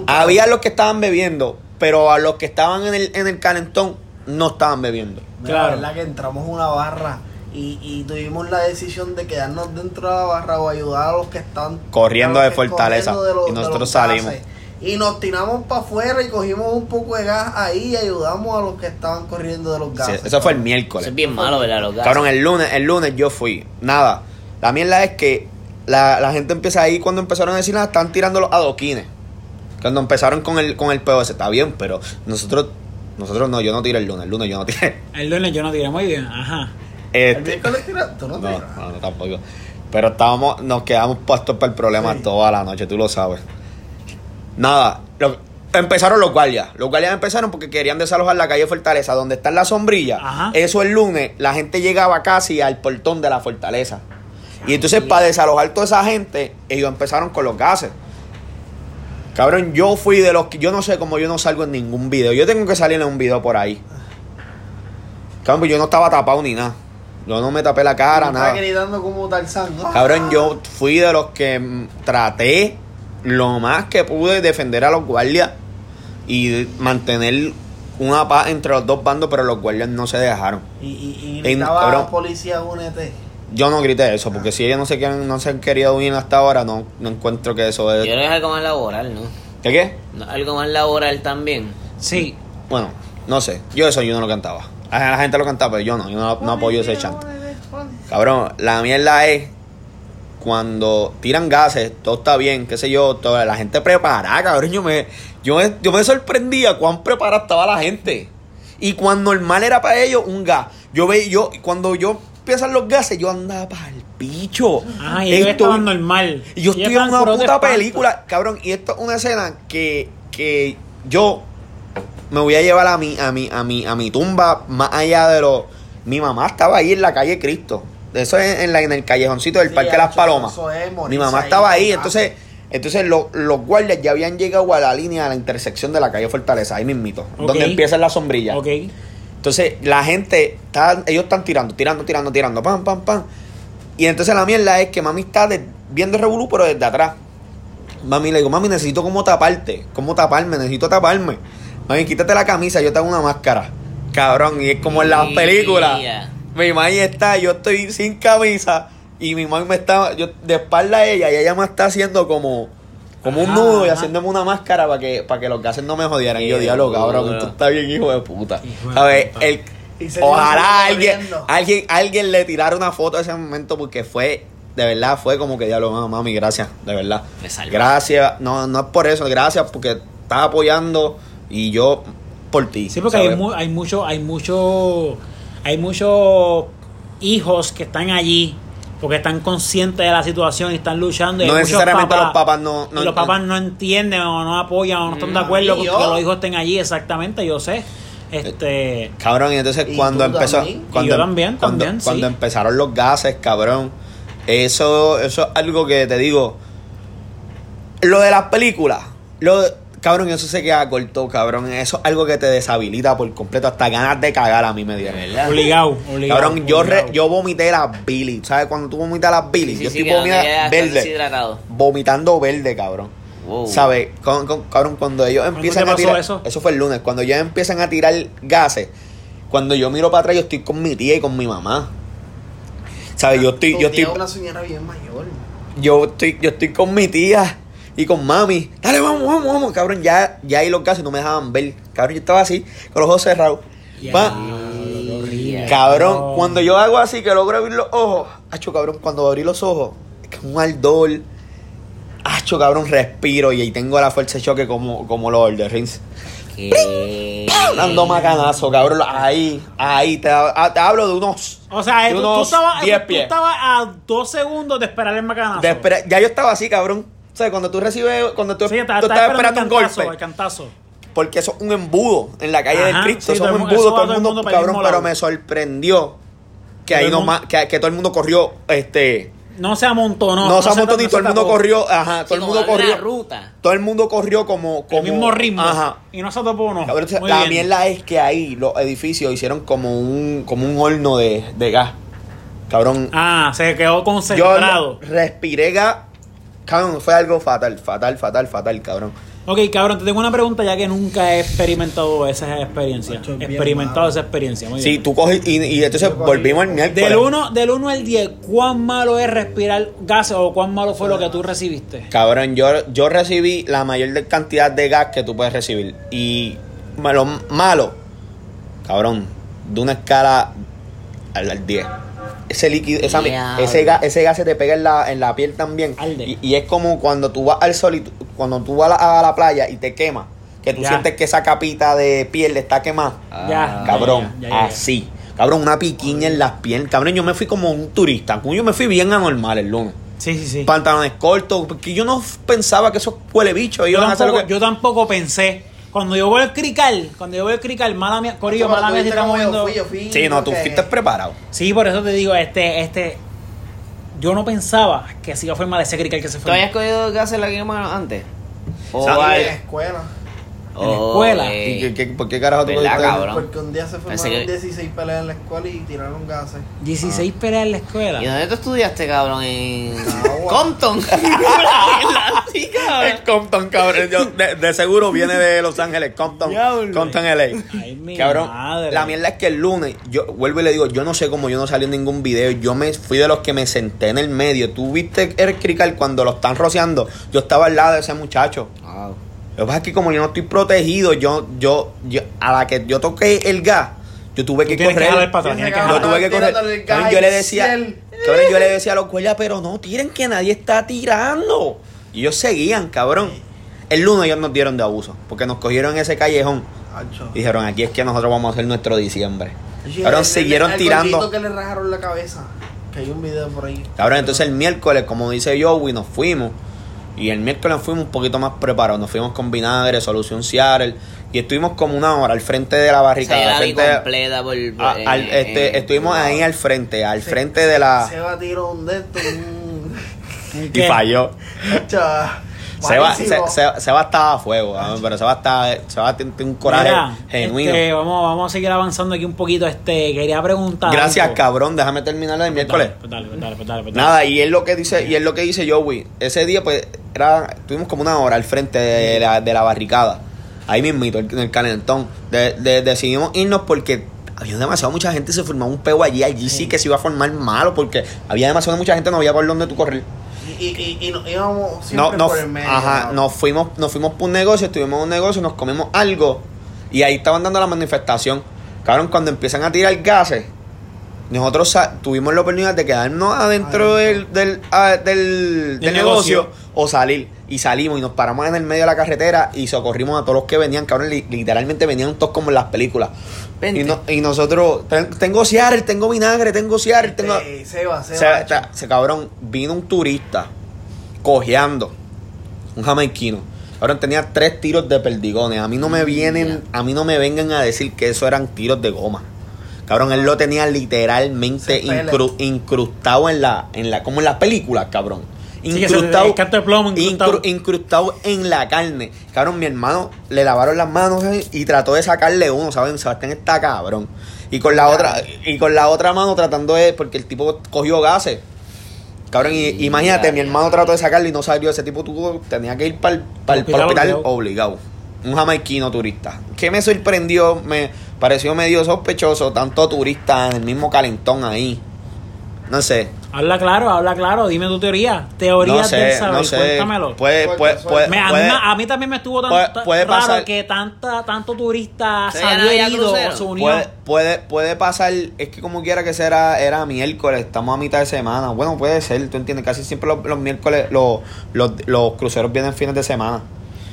Había los que estaban bebiendo, pero a los que estaban en el, en el calentón no estaban bebiendo.
Mira,
Claro.
La verdad que entramos a una barra y, y tuvimos la decisión de quedarnos dentro de la barra o ayudar a los que están
Corriendo de Fortaleza.
corriendo de los-
Y nosotros salimos.
gases. Y nos tiramos para afuera y cogimos un poco de gas ahí y ayudamos a los que estaban corriendo de los
Sí,
gases.
eso fue el
Eso
miércoles.
es bien malo, ¿verdad? Los gases.
Cabrón, el lunes, el lunes yo fui. Nada. La mierda es que la, la gente empieza ahí cuando empezaron a decir nada, están tirando los adoquines. Cuando empezaron con el, con el POS, está bien, pero nosotros, nosotros no, yo no tiré el lunes, el lunes yo no tiré.
El lunes yo no tiré muy bien, ajá.
Este,
¿El miércoles tira- ¿Tú no
no,
tiras?
no, no, tampoco. Pero estábamos, nos quedamos puestos para el problema
Sí.
toda la noche, tú lo sabes. Nada, lo- empezaron los guardias. Los guardias empezaron porque querían desalojar la calle Fortaleza, donde está la sombrilla.
Ajá.
Eso el lunes, la gente llegaba casi al portón de la fortaleza. Y entonces para desalojar toda esa gente, ellos empezaron con los gases. Cabrón, yo fui de los que yo no sé cómo yo no salgo en ningún video. Yo tengo que salir en un video por ahí. Cabrón, pues yo no estaba tapado ni nada. Yo no me tapé la cara,
Estaba
nada.
gritando como Tarzán. ¿no?
Cabrón, yo fui de los que mm, traté lo más que pude defender a los guardias y mantener una paz entre los dos bandos, pero los guardias no se dejaron.
Y, y, y
En- cabrón.
policía únete.
Yo no grité eso, porque si ellos no se quieren, no se han querido unir hasta ahora, no, no encuentro que eso
Yo
es.
creo que es algo más laboral, ¿no?
¿Qué qué?
No, Algo más laboral también.
Sí.
Bueno, no sé. Yo eso yo no lo cantaba. A la gente lo cantaba, pero yo no, yo no, no apoyo ese chante. Cabrón, la mierda es cuando tiran gases, todo está bien, qué sé yo, toda la gente preparada, cabrón. Yo me, yo me, yo me sorprendía cuán preparada estaba la gente. Y cuán normal era para ellos un gas. Yo ve, yo, cuando yo piensan los gases, yo andaba para el picho.
Ah, y
Esto-
normal.
y yo estoy en una
de
puta
espanto.
película, cabrón. Y esto es una escena que, que yo me voy a llevar a mi, a mi, a mi, a mi tumba más allá de lo. Mi mamá estaba ahí en la calle Cristo. Eso es en, la, en el callejoncito del
Sí,
Parque Las
eso-
Palomas.
eso es
Mi mamá
ahí,
estaba ahí, entonces, entonces lo- los guardias ya habían llegado a la línea de la intersección de la calle Fortaleza, ahí mismito,
Ok.
donde empieza la sombrilla.
Ok.
Entonces, la gente, está, ellos están tirando, tirando, tirando, tirando, pam, pam, pam. Y entonces la mierda es que mami está de- viendo el revolú, pero desde atrás. Mami le digo, mami, necesito como taparte, como taparme, necesito taparme. Mami, quítate la camisa, yo tengo una máscara. Cabrón, y es como en las películas. Mi mami está, yo estoy sin camisa y mi mami me está, yo de espalda a ella y ella me está haciendo como, como un
Ajá,
nudo y haciéndome una máscara para que, para que los gases no me jodieran. Y yo, diablo, cabrón, tú estás bien, hijo de puta.
Hijo de
¿Sabes?
puta.
El, ojalá alguien, alguien, alguien le tirara una foto de ese momento porque fue, de verdad, fue como que diablo, no, mami, gracias, de verdad. Gracias, no, no es por eso, gracias porque estás apoyando y yo por ti.
Sí, porque hay, mu- hay mucho, hay mucho, hay muchos hijos que están allí porque están conscientes de la situación y están luchando. y
No necesariamente los papás no-
y
no-
los papás no entienden o no apoyan o no están de
Mm,
acuerdo con que los hijos estén allí. Exactamente, yo sé. Este,
Cabrón, y entonces
Y
cuando empezó.
también.
Cuando,
Y yo también,
cuando,
también, sí.
cuando empezaron los gases, cabrón. Eso, eso es algo que te digo. Lo de las películas. Lo de- cabrón, eso se queda corto, cabrón. Eso es algo que te deshabilita por completo. Hasta ganas de cagar a mí me dieron.
Obligado, obligado.
Cabrón, yo, re-
obligado.
yo vomité las Billy. ¿Sabes? Cuando tú vomitas las Billy,
Sí,
yo
sí,
estoy vomitando verde. Vomitando verde, cabrón.
Wow.
¿Sabes? Con- con- cabrón, cuando ellos
¿Cuándo
empiezan
te
a tirar.
eso?
fue el lunes. Cuando ellos empiezan a tirar gases. Cuando yo miro para atrás, yo estoy con mi tía y con mi mamá. ¿Sabes? Yo estoy, yo estoy,
es una señora bien mayor.
yo estoy, yo estoy con mi tía y con mami. Dale, vamos, vamos, vamos, cabrón. Ya, ya ahí los gases no me dejaban ver. Cabrón, yo estaba así, con los ojos cerrados. Pa-
horrible.
Cabrón, cuando yo hago así, que logro abrir los ojos, hacho, cabrón, cuando abrí los ojos, es que un ardor, hacho, cabrón, respiro y ahí tengo la fuerza de choque como, como los the Rings.
¿Qué?
Dando macanazo, cabrón, ahí, ahí, te, ah, te hablo de unos,
O sea,
de
tú, tú
unos
estabas,
10
tú
pies.
estabas a dos segundos de esperar el macanazo.
de espera- ya yo estaba así, cabrón. O sea, cuando tú recibes, cuando tú,
Sí, estaba,
tú estás esperando un
el cantazo,
golpe,
el cantazo.
porque eso es un embudo en la calle del Cristo,
sí,
eso es un embudo, todo el
todo el
mundo, cabrón, pero me sorprendió que
Todo
ahí
el
no
mundo-
más, que, que todo el mundo corrió, este,
No se amontonó.
no, se amontó ni
no
todo el mundo
tapó.
corrió, ajá,
Sí,
todo el mundo corrió,
ruta.
todo el mundo corrió como, como
El mismo ritmo.
ajá.
Y no se tapó uno.
Cabrón,
Muy
la
bien.
mierda es que ahí los edificios hicieron como un, como un horno de, de gas, cabrón.
Ah, se quedó
Yo
concentrado.
respiré gas, cabrón, fue algo fatal, fatal, fatal, fatal, cabrón.
Ok, cabrón, te tengo una pregunta ya que nunca he experimentado esa experiencia.
Bien
Experimentado
malo.
esa experiencia. Muy
Sí,
bien.
tú coges y, y entonces
Yo
volvimos al miércoles.
Del 1 del uno al 10, ¿cuán malo es respirar gases o cuán malo fue lo que tú recibiste?
Cabrón, yo, yo recibí la mayor cantidad de gas que tú puedes recibir. Y lo malo, cabrón, de una escala al, al 10. Ese líquido, esa, ese, gas, ese gas se te pega en la, en la piel también. Y, y es como cuando tú vas al sol y tú- cuando tú vas a la, a la playa y te quema, que tú
Ya.
sientes que esa capita de piel está quemada.
Ya.
Cabrón,
ya, ya, ya.
así. Cabrón, una piquiña en las piernas. Cabrón, yo me fui como un turista. Yo me fui bien anormal el lunes.
Sí, sí, sí.
Pantalones cortos, porque yo no pensaba que esos huele bichos
Yo yo tampoco pensé. Cuando yo veo el crical, cuando yo veo el crical, mala mía, Corillo, mala mía, si estamos viendo.
Sí, no, tú fuiste preparado.
Sí, por eso te digo, este, este. Yo no pensaba que se iba a formar ese crical que se
¿Tú habías cogido gases lacrimógenos antes? O
¿Sabes?
En la escuela.
En la escuela.
¿Y qué- qué- ¿Por qué carajo tú
¿Verdad,
cogiste-
cabrón?
Porque un día se formaron
que-
16 peleas en la escuela y tiraron gases.
16 peleas en la escuela.
¿Y dónde tú estudiaste, cabrón? En. Compton. (laughs) (laughs) sí, cabrón.
Es Compton, cabrón. Yo- de, de seguro viene de Los Ángeles, Compton. Compton LA.
Ay, mi
cabrón,
madre.
la mierda es que el lunes, yo vuelvo y le digo, yo no sé cómo yo no salí en ningún video. Yo me fui de los que me senté en el medio. Tú viste el crical cuando lo están rociando. Yo estaba al lado de ese muchacho.
Wow.
Lo que pasa es que como yo no estoy protegido, yo, yo, yo a la que yo toqué el gas, yo tuve que correr.
jalar para atrás, tienes que
yo tuve que correr.
Gas
yo le decía, cabrón, yo le (laughs) decía a los guardias, pero no tiren que nadie está tirando. Y ellos seguían, cabrón. El lunes ellos nos dieron de abuso, porque nos cogieron en ese callejón y dijeron, aquí es que nosotros vamos a hacer nuestro diciembre. Cabrón,
el-
siguieron
el
tirando.
gordito que le rajaron la cabeza. Que hay un video por ahí.
Cabrón, entonces el miércoles, como dice Joey, nos fuimos. Y el miércoles fuimos un poquito más preparados. Nos fuimos con vinagre, solución Seattle. Y estuvimos como una hora al frente de la
O sea, yo
barricada.
la vi
frente-
completa por...
a-
eh,
al-
eh,
este,
eh,
estuvimos ahí al frente, al
Se-
frente de la.
Se va a tirar un de estos. (laughs) un-
y falló. Seba,
malísimo.
se, se- Seba estaba a fuego, ¿no? pero Seba, está, Seba tiene tiene un coraje
Mira,
genuino.
este, vamos, vamos a seguir avanzando aquí un poquito. Este, quería preguntar.
Gracias,
algo.
cabrón. Déjame terminar el miércoles.
Pues dale, pues dale, pues dale, pues dale.
Nada, y es lo que dice, y es lo que dice Joey. Ese día, pues, era, tuvimos como una hora al frente de la, de la barricada. Ahí mismito, en el calentón. De- de- decidimos irnos porque había demasiado mucha gente y se formaba un peo allí. Allí sí que se iba a formar malo porque había demasiada mucha gente, no había por dónde tú correr.
Y, y, y, íbamos siempre
no,
por el medio.
ajá,
¿no?
nos fuimos, nos fuimos por un negocio, estuvimos en un negocio, nos comimos algo y ahí estaban dando la manifestación. Cabrón, cuando empiezan a tirar gases, nosotros tuvimos la oportunidad de quedarnos adentro del, del, ah, del- del
negocio.
negocio o salir. Y salimos y nos paramos en el medio de la carretera y socorrimos a todos los que venían, cabrón. li- literalmente venían todos como en las películas. Y, no- y nosotros, ten- tengo Seattle, tengo vinagre, tengo Seattle, tengo...
Sí, Seba, Seba.
Se, se- cabrón, vino un turista cojeando, un jamaiquino. Cabrón, tenía tres tiros de perdigones. A mí no me vienen, a mí no me vengan a decir que eso eran tiros de goma. Cabrón, él lo tenía literalmente incru- incrustado en la, en la, como en las películas, cabrón.
Sí, que se- el canto de plomo incrustado.
incru- incrustado en la carne. Cabrón, mi hermano le lavaron las manos eh, y trató de sacarle uno, ¿saben? Sebastián está cabrón. Y con la otra, y con la otra mano tratando de, porque el tipo cogió gases. Cabrón, y,
Sí,
imagínate,
ya,
mi hermano trató de sacarle y no salió. Ese tipo tuvo, tenía que ir para el,
Hospital
hospital
obligado.
obligado. Un jamaiquino turista. ¿Qué me sorprendió? Me pareció medio sospechoso, tanto turista en el mismo calentón ahí. No sé.
Habla claro, habla claro. Dime tu teoría. Teorías
No sé,
del saber.
no sé.
Cuéntamelo.
Puede, puede, puede,
Me- a, mí,
puede-
a mí también me estuvo tan
puede-
tan
puede
raro
pasar-
que tanta, tanto turista
Sí,
salió herido
crucero.
o se unió.
Puede, puede, puede pasar, es que como quiera que sea, era, era miércoles, estamos a mitad de semana. Bueno, puede ser, tú entiendes, casi siempre los, los miércoles los, los, los cruceros vienen fines de semana.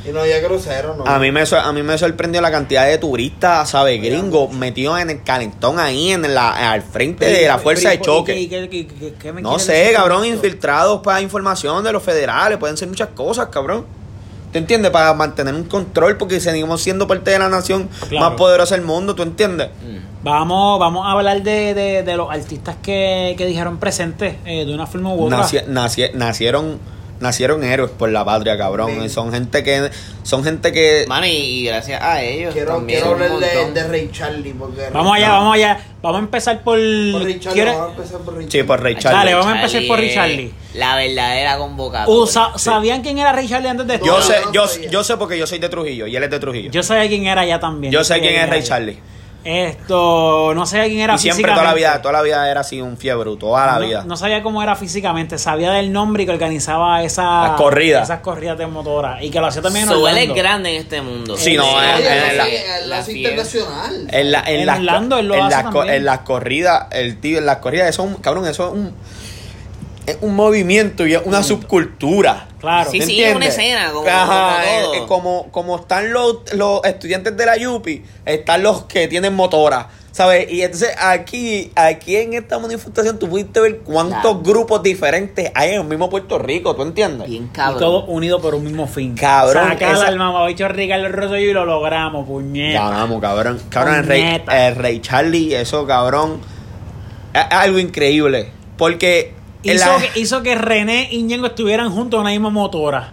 Y no había crucero, ¿no?
A mí me, sor- a mí me sorprendió la cantidad de turistas, ¿sabes? Gringos metidos en el calentón ahí, en la, al frente de la fuerza de
Pero, ¿y
choque.
qué- y qué- qué- qué- qué me
No sé, cabrón, infiltrados para información de los federales, pueden ser muchas cosas, cabrón. ¿Tú entiendes? Para mantener un control, porque seguimos siendo parte de la nación
Claro.
más poderosa del mundo, ¿tú entiendes?
Vamos, vamos a hablar de, de, de los artistas que, que dijeron presentes eh, de una forma u otra.
Naci- naci- nacieron nacieron héroes por la patria, cabrón. Y son gente que son gente que
Mano, y, y gracias a ellos
Quiero,
también
quiero
un
hablar de, de Ray Charlie. Porque
Vamos allá, vamos allá. Vamos a empezar por.
Por Ray Charlie,
¿Quieres-
vamos a empezar por Ray
Sí, por Ray
Ay,
Charlie.
Dale, vamos a empezar por
es
Richarly.
La verdadera convocatoria.
Uh, sa- ¿Sabían quién era Ray Charlie antes de esto?
Yo
No,
sé,
no
yo, yo sé porque yo soy de Trujillo y él es de Trujillo. Yo,
Yo sabía quién era ya también.
sé
sabía
quién es Ray. Charlie.
Esto, no sabía quién era
Y siempre
físicamente.
toda la vida, toda la vida era así un fiebre, toda la
No-
vida.
No, sabía cómo era físicamente, sabía del nombre y que organizaba esa,
Las corridas.
esas corridas de motora. Y que lo hacía también en
él es
Orlando.
grande en este mundo.
Sí, no, en- la-
internacional.
En, la, en,
En
las,
Orlando él lo
en,
hace
las co-
también.
en las corridas, el tío, en las corridas, eso es un, cabrón, eso es un, es un movimiento y es una subcultura.
Claro.
Sí,
¿Me
sí,
entiendes?
es una escena, como-
Ajá,
como
eh,
todo.
eh, como, como están los, los estudiantes de la Yupi, están los que tienen motora. ¿Sabes? Y entonces aquí, aquí en esta manifestación tú pudiste ver cuántos
Claro.
grupos diferentes hay en el mismo Puerto Rico, ¿tú entiendes?
Bien
Y
cabrón.
todos unidos por un mismo fin.
Cabrón,
Sacar
esa-
al mamabicho Ricardo Rosselló y lo logramos, puñeta.
Ganamos, cabrón. Cabrón, el rey, el rey Charlie, eso, cabrón. Es algo increíble. Porque.
Hizo,
la-
que, hizo que René y Ñengo estuvieran juntos en la misma motora.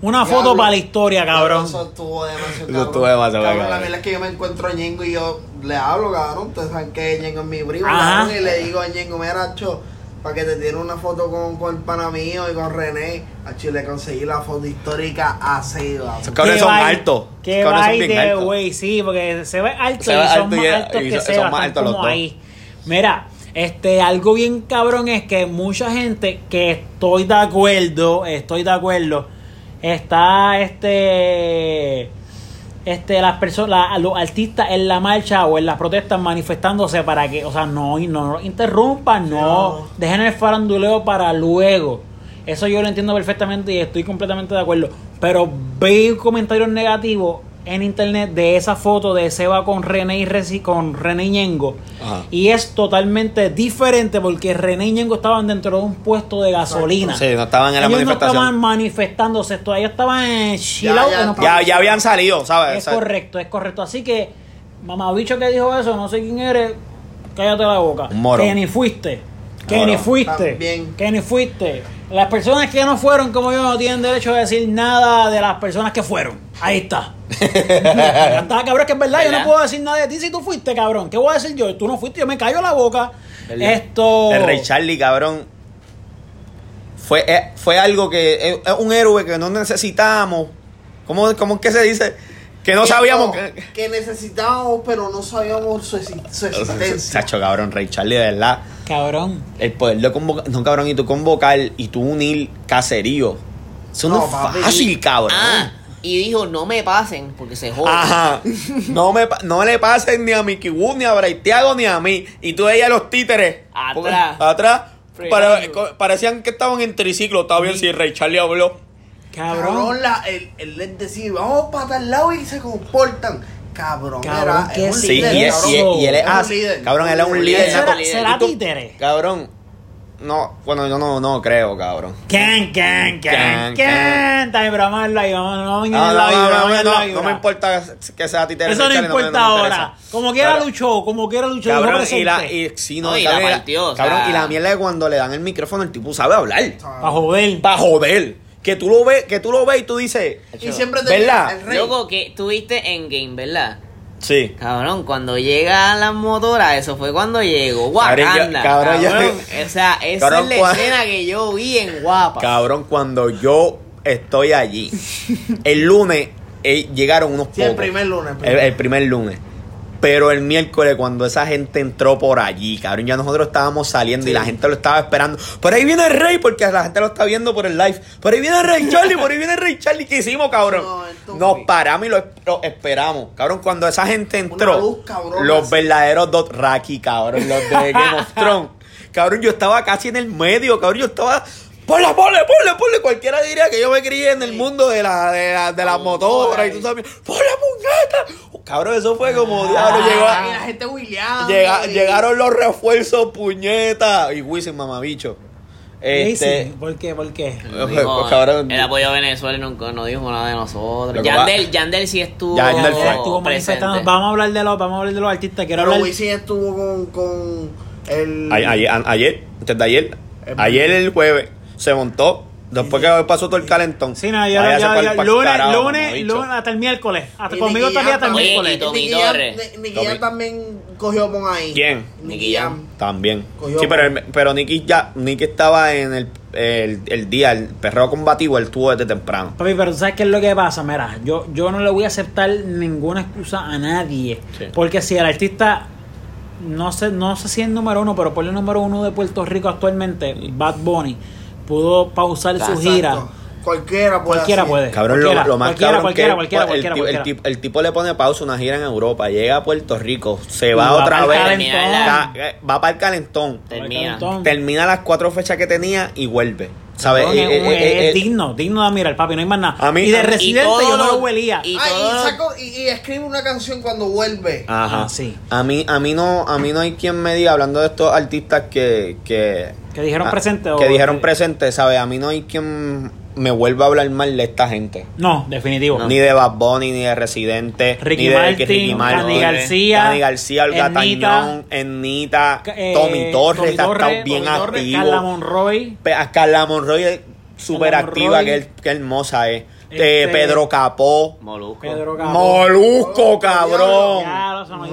Una foto
Diablo.
para la historia, cabrón.
Eso estuvo demasiado
Eso
cabrón.
estuvo demasiado
Cabrón,
cabrón.
La verdad es que yo me encuentro a Ñengo y yo le hablo, cabrón. Ustedes saben que Ñengo es mi primo,
Ajá.
cabrón. Y le digo a Ñengo, mira, cho, para que te tire una foto con, con el pana mío y con René. A Chile conseguí la foto histórica así, cabrón.
Esos cabrones son altos.
Qué
altos.
güey, sí, porque se ve alto
Se
y
ve
son
alto y-
más altos
y
que
son-
Seba,
son más
están
altos los dos.
ahí. Mira, este, algo bien cabrón es que mucha gente que estoy de acuerdo, estoy de acuerdo, está este este las personas los artistas en la marcha o en las protestas manifestándose para que o sea no no, no interrumpan no,
No.
dejen el faranduleo para luego eso yo lo entiendo perfectamente y estoy completamente de acuerdo pero vi comentarios negativos en internet de esa foto de Seba con René y Reci- con René y Ñengo
Ajá.
y es totalmente diferente porque René y Ñengo estaban dentro de un puesto de gasolina
Sí, no estaban en la
ellos no
manifestación.
estaban manifestándose, esto, ellos estaban en
Ya, ya,
Ya, ya habían salido, ¿sabes?
Es correcto, es correcto. Así que, mamabicho que dijo eso, no sé quién eres, cállate la boca.
Un.
Que ni fuiste. Que ni fuiste. Que ni fuiste. Las personas que no fueron como yo no tienen derecho a decir nada de las personas que fueron. Ahí está. (laughs) Está, cabrón, que es verdad, yo no puedo decir nada de ti si tú fuiste, cabrón. ¿Qué voy a decir yo? Tú no fuiste, yo me callo la boca.
¿verdad?
Esto.
El rey Charlie, cabrón. Fue, eh, fue algo que. Es es un héroe que no necesitamos. ¿Cómo, cómo es que se dice? Que no sabíamos.
Que,
que-
que necesitábamos, pero no sabíamos su, exi- su existencia.
Sacho, cabrón, Rey Charlie, de verdad.
Cabrón.
El poder de convocar. No, cabrón, y tú convocar y tú unir caserío. Eso no,
No,
es
papi.
fácil, cabrón.
Ah, y dijo, no me pasen porque se joden.
Ajá. No, me, no le pasen ni a Mickey Wood, ni a Braithiago, ni a mí. Y tú veías los títeres.
Atrás.
Porque- Atrás. Para- parecían que estaban en triciclo. Estaba bien si Rey Charlie habló.
Cabrón.
Cabrón, la, el, el les decir, vamos para tal lado y se comportan. Cabrón,
Cabrón,
era,
¿qué
es un
es
Sí,
líder,
y, él-
cabrón.
y y él es
un
así.
líder.
Cabrón, él es un líder.
líder.
¿Será, será
Y tú-
títere?
Cabrón. No, bueno, yo no, no creo, cabrón.
Can, can, can,
Can.
También, pero vamos a verlo ahí, vamos,
No, no, no, me importa que sea títere.
Eso no importa ahora.
interesa.
Como quiera luchó, como quiera luchó.
Cabrón, y la, y, sí, no,
No, y la
cabrón,
partió, o sea-
cabrón, y la mierda de cuando le dan el micrófono, el tipo sabe hablar.
Pa' joder.
Para joder. Que tú lo ves, que tú lo ves y tú dices.
Y siempre te
¿Verdad?
el rey.
Loco, que tuviste en game, ¿verdad?
Sí.
Cabrón, cuando llegan las motoras, eso fue cuando llegó
Cabrón,
Wakanda.
cabrón,
Cabrón,
yo- (laughs)
o sea, esa
Cabrón,
es la escena que yo vi en Guapa.
Cabrón, cuando yo estoy allí, el lunes eh, llegaron unos
Sí, el primer lunes.
El, el primer lunes. Pero el miércoles, cuando esa gente entró por allí, cabrón, ya nosotros estábamos saliendo y la gente lo estaba esperando. Por ahí viene el rey, porque la gente lo está viendo por el live. Por ahí viene el rey Charlie, por ahí viene el rey Charlie. ¿Qué hicimos, cabrón?
No,
Nos paramos y lo, lo esperamos. Cabrón, cuando esa gente entró,
luz cabrona,
los
así.
verdaderos Dothraki, cabrón, los de Game of (laughs) Thrones. Cabrón, yo estaba casi en el medio, cabrón, yo estaba... Ponle, ponle, ponle, ponle. Cualquiera diría que yo me crié en el mundo de la, de la, de las motoras y tú sabes. ¡Ponle puñeta! Cabrón, eso fue como diablo llegó
Y la gente William.
llega- llegaron los refuerzos, puñeta. Y Wisin, mamabicho. Este.
¿Por qué? ¿Por qué?
Dijo,
cabrón.
Él apoyó a Venezuela y nunca no dijo nada de nosotros. Yandel, Yandel sí estuvo,
Yandel fue.
Estuvo
presente.
Vamos a hablar de los, vamos a hablar de los artistas. Quiero
Pero
hablar.
Wisin estuvo con, con el.
A- Ayer, a- ayer, antes de ayer,
Es
ayer el jueves, se montó. Después que pasó todo el calentón.
Sí, no,
pa'l-
yo-
pa'l
lunes, lunes, lunes, hasta el miércoles. Hasta
y
conmigo todavía hasta el miércoles.
Nicky
Torres.
Nicky. Jam también cogió pon ahí.
¿Quién?
Nicky Jam.
También.
Cogió
sí, pero, pero Nicky ya, Nicky estaba en el el, el día, el perreo combativo, él tuvo desde temprano.
Papi, pero sabes qué es lo que pasa, mira, yo, yo no le voy a aceptar ninguna excusa a nadie.
Sí.
Porque si el artista, no sé, no sé si es el número uno, pero por el número uno de Puerto Rico actualmente, Bad Bunny, pudo pausar su gira.
Cualquiera puede
Cualquiera
hacer.
puede.
Cabrón, lo,
Cualquiera,
lo más
cualquiera,
cabrón
cualquiera,
que
cualquiera,
el,
cualquiera,
tipo- el tipo- el tipo le pone pausa una gira en Europa, llega a Puerto Rico, se va
va
otra vez,
calentón.
eh, va para el calentón,
Termina.
Calentón.
termina las cuatro fechas que tenía y vuelve. ¿Sabes? Eh,
es,
eh, eh,
es
eh,
digno, digno de admirar, papi, no hay más nada.
A mí-
y de residente
todo
yo no
lo-
huelía.
y-
Ay,
todo-
y, saco- y, y escribe una canción cuando vuelve.
Ajá.
Ah, sí.
A mí, a mí no, a mí no hay quien me diga, hablando de estos artistas que, que,
Que dijeron
ah,
presente o
que dijeron
que-
presente, ¿sabes? A mí no hay quien me vuelva a hablar mal de esta gente.
No, definitivo.
Ni de Bad Bunny, ni de Residente,
Ricky
ni de
Martin,
Ricky Martin,
García,
Candy García, Olga
Ennita,
Tañón, Ennita,
Eh,
Tommy Torres,
Tommy
está
Torres,
bien
Tommy Torres,
activo.
Carla Monroy.
Pe- a Carla Monroy es súper activa, que hermosa es.
Este-
Eh, Pedro Capó.
Molusco.
Pedro Capó.
Molusco, cabrón.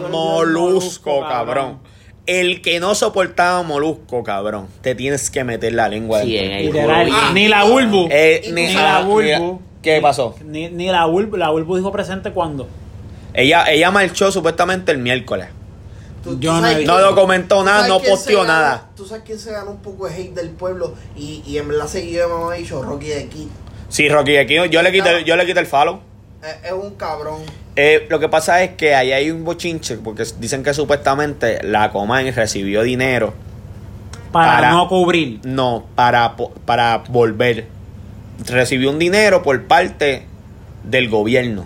Molusco, cabrón. El que no soportaba Molusco, cabrón, te tienes que meter la lengua
Sí, en el
Literal,
Rubí.
ni la Bulbu.
Eh, ni-
ni la
ah,
Bulbu.
¿Qué pasó?
Ni, ni la Bulbu. La Bulbu dijo presente cuando.
Ella, ella marchó supuestamente el miércoles.
Tú-
Yo
tú
no
quién-
No documentó nada, no posteó
ganó-
nada.
Tú sabes quién se ganó un poco de hate del pueblo y, y en verdad seguido de mamá dicho Rocky de Kid.
Sí, Rocky, aquí yo le quité, yo le quité el follow.
Es, es un cabrón.
Eh, lo que pasa es que ahí hay un bochinche, porque dicen que supuestamente la Comay recibió dinero,
Para,
Para-
no cubrir.
no, para, po- para volver. Recibió un dinero por parte del gobierno.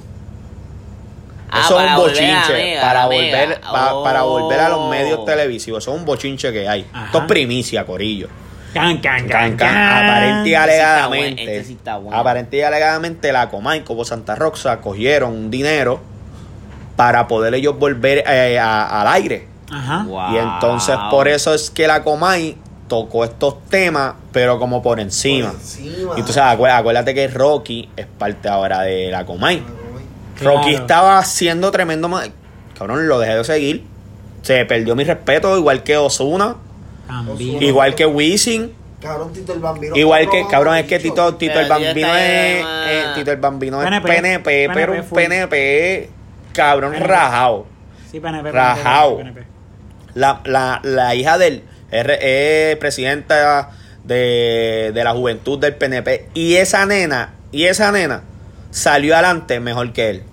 Ah,
Eso es
para
un bochinche.
Mega,
para, volver, pa- para volver a los
Oh.
medios televisivos. Eso es un bochinche que hay.
Ajá.
Esto es primicia, Corillo.
Can, can,
Can, can, aparente y
Este sí está
alegadamente,
este sí está bueno.
aparente y alegadamente la Comay como Santa Rosa cogieron un dinero para poder ellos volver eh, a- al aire.
Ajá.
Wow.
Y entonces por eso es que la Comay tocó estos temas, pero como por encima.
Por encima.
Y entonces acué- acuérdate que Rocky es parte ahora de la Comay.
Claro.
Rocky estaba haciendo tremendo... Cabrón, lo dejé de seguir. Se perdió mi respeto, igual que Osuna,
También.
igual que Wisin.
Cabrón, Tito el Bambino.
Igual que, cabrón, es que. Tito, Tito el Bambino es. eh, Tito el Bambino es
PNP,
PNP, pero
PNP
un. PNP cabrón
PNP.
rajado.
Sí, PNP.
Rajao.
PNP.
La, la, la hija de él es, re- es presidenta de, de la juventud del PNP. Y esa nena, y esa nena salió adelante mejor que él.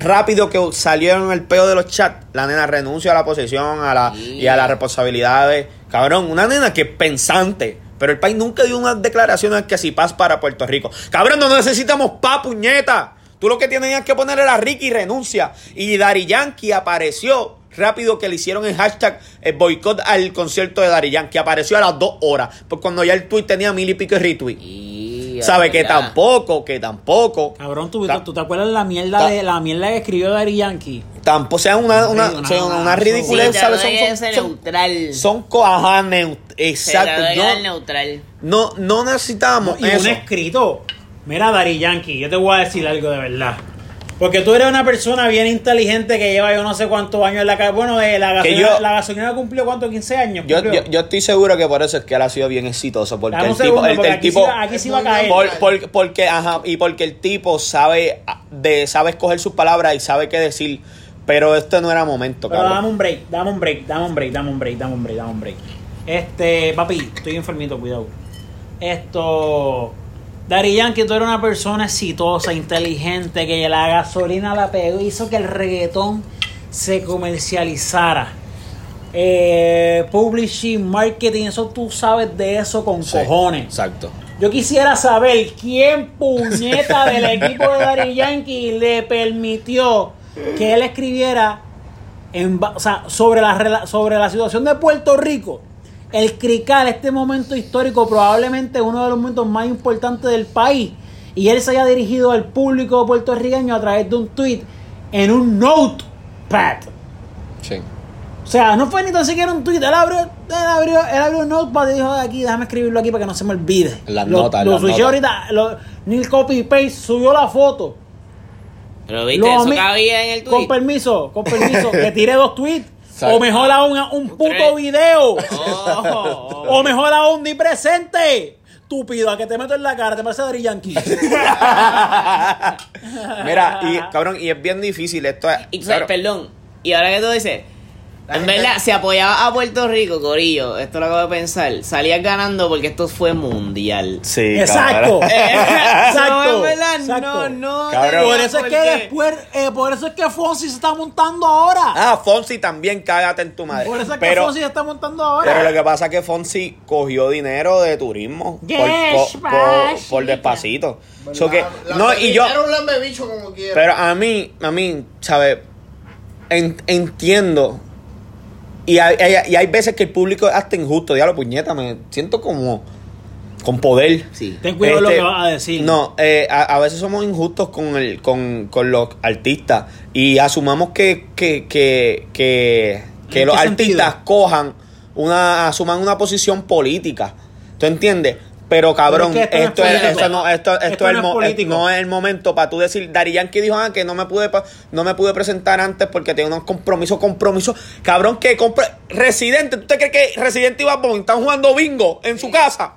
Rápido que salieron el peo de los chats, la nena renuncia a la posición a la, y a las responsabilidades. Cabrón, una nena que es pensante. Pero el país nunca dio unas declaraciones que si paz para Puerto Rico. Cabrón, no necesitamos paz, puñeta. Tú lo que tenías que poner era Ricky renuncia. Y Dari Yankee apareció rápido que le hicieron el hashtag el boicot al concierto de Dari Yankee. Apareció a las dos horas. Pues cuando ya el tweet tenía mil y pico de retweet.
Y-
Sabe que
ya.
tampoco, que tampoco.
Cabrón, ¿tú,
Ta-
tú te acuerdas la mierda
Ta-
de la mierda que escribió Daddy Yankee?
Tampoco, sea, una, una,
Una-
sea, una, Son, son, son,
neutral.
son ajá, neut- exacto. No,
neutral.
no, no necesitamos
Y
eso.
un escrito. Mira, Daddy Yankee, yo te voy a decir algo de verdad. Porque tú eres una persona bien inteligente que lleva yo no sé cuántos años en la calle. Bueno, de la gasolina,
yo-
la gasolina cumplió cuánto, 15 años.
Yo,
cumplió?
yo, yo estoy seguro que por eso es que él ha sido bien exitoso. Porque
Dame
el tipo,
segundo,
el,
porque
el
aquí,
tipo
sí va, aquí sí va a caer.
por- por- porque, ajá, y porque el tipo sabe de, sabe escoger sus palabras y sabe qué decir. Pero este no era momento,
Pero dame
cabrón.
un break, dame un break, dame un break, dame un break, dame un break, dame un break. Este, papi, estoy enfermito, cuidado. Esto. Dari Yankee, tú eres una persona exitosa, inteligente, que la gasolina la pegó, hizo que el reggaetón se comercializara. Eh, publishing, marketing, eso tú sabes de eso con
Sí,
cojones.
Exacto.
Yo quisiera saber quién puñeta del (laughs) equipo de Daddy Yankee le permitió que él escribiera en, ba- o sea, sobre, la, sobre la situación de Puerto Rico. El crical, este momento histórico, probablemente uno de los momentos más importantes del país. Y él se haya dirigido al público puertorriqueño a través de un tweet en un notepad.
Sí.
O sea, no fue ni tan siquiera un tweet. Él abrió, él abrió, él abrió un notepad y dijo de aquí, déjame escribirlo aquí para que no se me olvide.
Las
lo,
notas,
Lo
notas.
ahorita, lo, ni el copy paste, subió la foto.
Pero viste,
Lo
eso cabía en el
Con
tweet.
permiso, con permiso, (laughs) que tire dos tweets. O mejor aún, un puto
tres.
video.
Oh,
O mejor aún, di presente. estúpido a que te meto en la cara, te parece Daddy Yankee. (laughs)
Mira, y cabrón, y es bien difícil esto. es-
Y, Perdón, y ahora que tú dices, (laughs) en verdad, se apoyaba a Puerto Rico, Corillo, esto lo acabo de pensar, salías ganando porque esto fue mundial.
Sí,
Exacto.
cabrón. (laughs)
Exacto.
No, en verdad,
exacto.
no, no.
Por eso es que después, eh, por eso es que Fonsi se está montando ahora.
Ah, Fonsi también, cágate en tu madre.
por eso es que Fonsi se está montando ahora.
pero lo que pasa es que Fonsi cogió dinero de turismo por,
Yes,
por- por- por despacito. So que,
La-
no, y yo,
Era un lambebicho como quiera.
pero a mí, a mí, ¿sabes? En- entiendo. Y hay, hay- y hay veces que el público es hasta injusto. Diablo, puñeta, me siento como con poder.
Sí.
Ten cuidado lo
Este,
que vas a decir.
No, eh, a, a veces somos injustos con, el, con, con los artistas y asumamos que, que, que, que, que
¿En
los artistas
sentido?
cojan una, asuman una posición política. ¿Tú entiendes? Pero cabrón,
Pero es que esto
esto,
no es
es, esto no, esto, esto
Esto
es
no
el
es
mo-
político.
no es el momento para tú decir, Dari Yankee dijo ah, que no me pude pa- no me pude presentar antes porque tenía unos compromisos, compromisos. Cabrón, que compre Residente, ¿tú te crees que Residente y Bad Bunny están jugando bingo en su casa?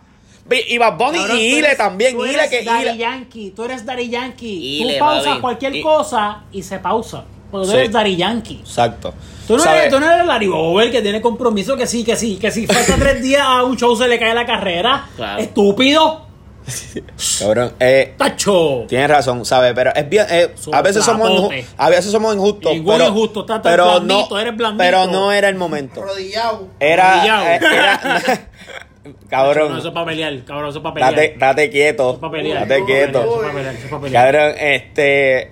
Y Bad Bunny
Cabrón,
y Ile también, Ile que Ile-
Yankee, tú eres Daddy Yankee.
Ile,
tú pausas cualquier
Y-
cosa y se pausa. Porque tú
Sí.
eres Daddy Yankee.
Exacto.
Tú no, eres, tú no eres Larry Bober que tiene compromiso que sí, que sí, que si falta tres (laughs) días a un show se le cae la carrera.
Claro.
Estúpido. (laughs)
Cabrón, eh,
Tacho.
Tienes razón, ¿sabes? Pero es bien. eh, a veces somos
platote.
inju- a veces somos injustos.
Ninguno
pero,
injusto,
pero
blandito,
no,
eres blandito.
Pero no era el momento.
Rodillado.
Era. Eh, era (laughs)
No,
cabrón,
eso es para pelear, cabrón, eso es para pelear.
date, date quieto.
Eso es para pelear.
Date
eso es pa'
quieto.
pelear, Eso es para pelear, eso es pa' pelear.
Cabrón, este.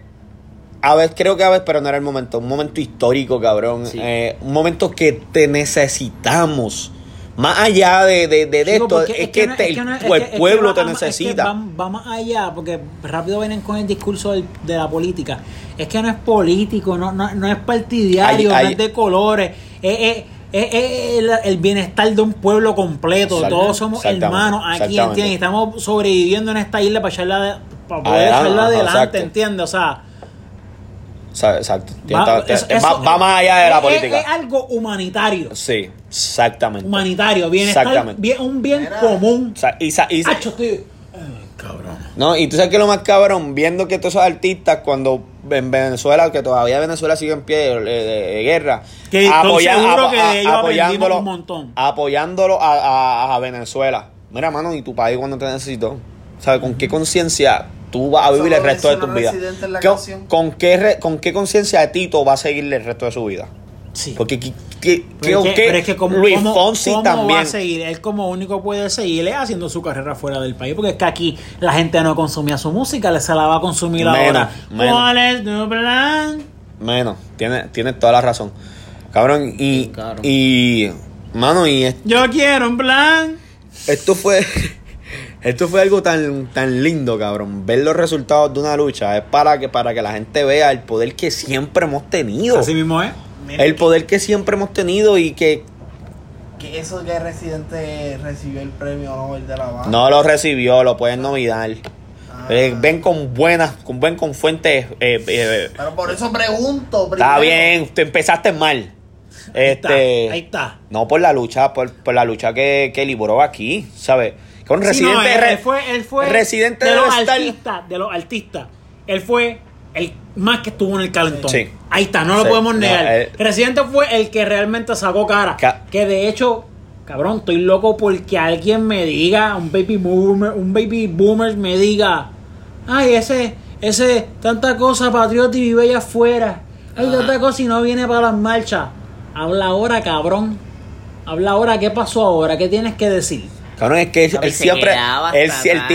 A veces, creo que a veces, pero no era el momento. Un momento histórico, cabrón.
Sí.
Eh, un momento que te necesitamos. Más allá de, de, de, de
Chico,
esto, es, que,
no-
te-
es que no-
el,
es que-
el
es que
pueblo te necesita.
va, va más allá, porque rápido vienen con el discurso del- de la política. Es que no es político, no, no, no es partidario, no es de colores. Es, es- es- el, el bienestar de un pueblo completo. Todos somos hermanos aquí. ¿entiendes? Y Estamos sobreviviendo en esta isla para, echarla de- para poder
Adelante,
echarla
ajá,
adelante. ¿entiendes? O sea,
Exacto.
va,
Va-
eso-
va-
eso-
va más allá de la
es-
política.
Es, es algo humanitario.
Sí, exactamente.
Humanitario, bienestar,
Exactamente.
bien- un bien común.
O sea, y, sa- y-
Hacho, estoy- Ay, cabrón.
no, y tú sabes que lo más cabrón, viendo que todos esos artistas, cuando en Venezuela, que todavía Venezuela sigue en pie de, de- de guerra,
Que
a- apoyándolo,
un montón.
apoyándolo a, a- a Venezuela. Mira, mano, y tu país cuando te necesitó. ¿Sabes? ¿Con qué conciencia tú vas a vivir el resto de tu vida? ¿Con, qué, re- con qué conciencia Tito va a seguir el resto de su vida?
Sí.
Porque ¿qué- qué-
Pero
qué-
es que,
qué-
pero es que como,
Luis Fonsi
cómo
también.
va a seguir? Él como único puede seguir es haciendo su carrera fuera del país, porque es que aquí la gente no consumía su música, se la va a consumir
Menos,
ahora.
menos.
¿Cuál es tu plan?
Menos, tiene, tiene toda la razón. Cabrón, y.
Cabrón.
Y. Mano, y
Yo quiero un plan.
esto fue. (laughs) Esto fue algo tan, tan lindo, cabrón. Ver los resultados de una lucha es para que, para que la gente vea el poder que siempre hemos tenido.
Así mismo es.
El poder que siempre hemos tenido y que
Que eso que Residente recibió el premio Nobel de la Paz.
no lo recibió, lo pueden novidar.
Ah.
Eh, ven con buenas, con buen con fuentes. eh, eh,
Pero por eso pregunto.
está
primero.
bien, te empezaste mal.
Ahí está,
Este,
ahí está.
No por la lucha, por, por la lucha que, que libró aquí, ¿sabes? Con
Sí,
Residente.
no, él, fue, él fue
Residente
de los artistas, de los artistas. Él fue el más que estuvo en el calentón.
Sí.
Ahí está, no lo
Sí,
podemos
no,
negar.
él-
Residente fue el que realmente sacó cara.
Ca-
que de hecho, cabrón, estoy loco porque alguien me diga, un baby boomer, un baby boomer me diga, ay, ese, ese, tanta cosa patriota y vive allá afuera. Ay, tanta cosa y no viene para las marchas. Habla ahora, cabrón. Habla ahora, ¿qué pasó ahora? ¿Qué tienes que decir?
Cabrón, es que él, siempre. Él,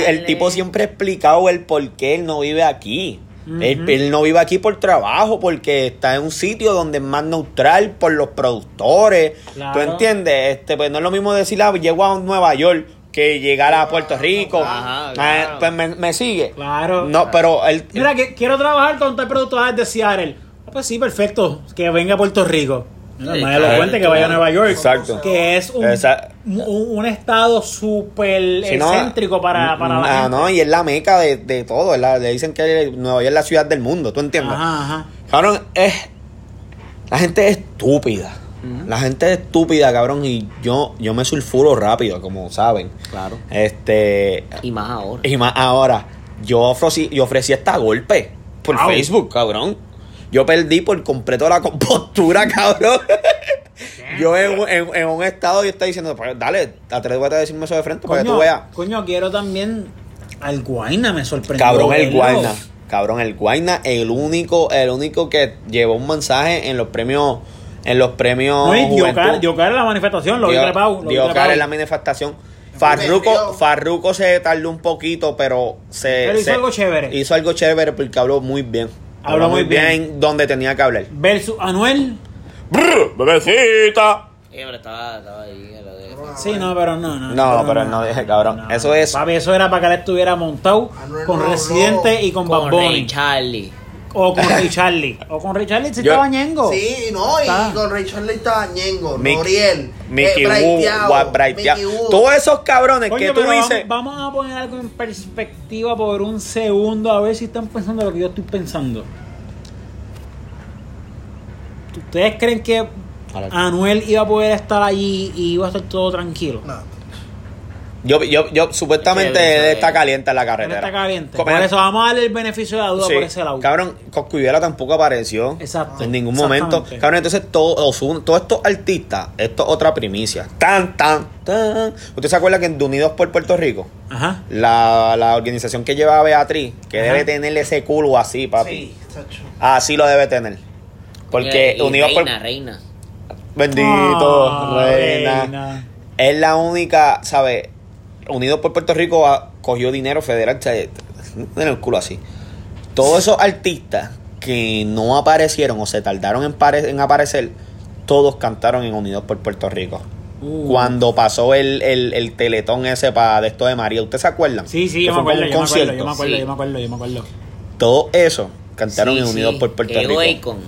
el, tipo siempre ha explicado el por qué él no vive aquí. él, no vive aquí por trabajo, porque está en un sitio donde es más neutral por los productores.
Claro.
¿Tú entiendes? Este, pues no es lo mismo decir, ah, llego a Nueva York que llegar a Puerto Rico.
Ajá,
Ah, pues me, me sigue.
Claro.
No, pero él.
Mira, que quiero trabajar con tal productor de Seattle. Ah, Pues sí, perfecto. Que venga a Puerto Rico.
Sí,
más elocuente que vaya a Nueva York.
Exacto.
Que es un,
Esa-
un, un estado súper
Si no,
excéntrico para, para la
ah,
gente.
no, y es la meca de, de todo. Le dicen que Nueva York es la ciudad del mundo. ¿Tú entiendes?
Ajá, ajá.
Cabrón, es. La gente es estúpida. La gente es estúpida, cabrón, y yo, yo me sulfuro rápido, como saben.
Claro.
Este.
Y más ahora.
Y más ahora, yo ofrecí, yo ofrecí hasta golpe por
Wow.
Facebook, cabrón. Yo perdí por completo la (laughs) compostura, cabrón. yo en, un- en- en un estado yo estaba diciendo, pues dale, atrévete a decirme eso de frente para que tú
Coño,
veas.
coño, quiero también al Guayna, me sorprendió.
Cabrón, el. Guayna. Cabrón, el Guayna, el único, el único que llevó un mensaje en los premios, en los premios.
No, y dio
Juventud.
cara, dio cara en la manifestación, lo vi
Dio-
vi trepado.
en la manifestación. Farruco, Farruco se tardó un poquito, pero se.
Pero hizo
se-
algo chévere.
Hizo algo chévere porque habló muy bien.
Habló muy bien.
donde tenía que hablar.
Versus Anuel.
Brr, bebecita.
Sí, pero estaba, estaba ahí. a lo de-
Sí, no, pero no, no.
No, pero no dije, cabrón. Eso es-
Papi, eso era para que él estuviera montado
Anuel
con
no,
Residente y con,
Con
Bad
Ray. Charlie.
O con Ray Charlie. O con Ray Charlie si
Yo-
estaba ñengo.
Sí, no, y
Está.
con Ray Charlie estaba Ñengo, Noriel,
Mickey
eh,
Wu,
Braiteado,
Wa- Braiteado.
Mickey Wu.
Todos esos cabrones
Coño,
que tú
pero vamos-
dices.
Vamos, a poner algo en perspectiva por un segundo a ver si están pensando lo que yo estoy pensando. ¿Ustedes creen que Anuel iba a poder estar allí y iba a estar todo tranquilo?
No.
Yo, yo, yo, supuestamente él está
es-
caliente en la
Él
carretera.
está caliente. Por eso vamos a darle el beneficio de la duda
Sí,
por ese lado.
Cabrón, Coscuyuela tampoco apareció.
Exacto,
En ningún momento. Cabrón, entonces todo- todos estos artistas, esto es otra primicia. Tan, tan, tan. ¿Usted se acuerda que en Unidos por Puerto Rico,
Ajá.
la, la organización que lleva a Beatriz, que
Ajá.
debe tener ese culo así, papi?
Sí, chacho.
Así lo debe tener. Porque
Y
Unidos
reina,
por.
reina.
Bendito,
Ah,
reina.
reina.
Es la única, ¿sabes? Unidos por Puerto Rico ah, cogió dinero federal, en el culo así. Todos esos artistas que no aparecieron o se tardaron en, pare- en aparecer, todos cantaron en Unidos por Puerto Rico.
Uh.
Cuando pasó el, el, el teletón ese para de esto de María, ¿usted se acuerdan?
Sí, sí, yo me acuerdo, yo me acuerdo, yo me
concierto.
acuerdo,
Sí.
yo me acuerdo, yo me acuerdo.
Todo eso cantaron
Sí,
en Unidos
sí.
por Puerto Rico.
Akon.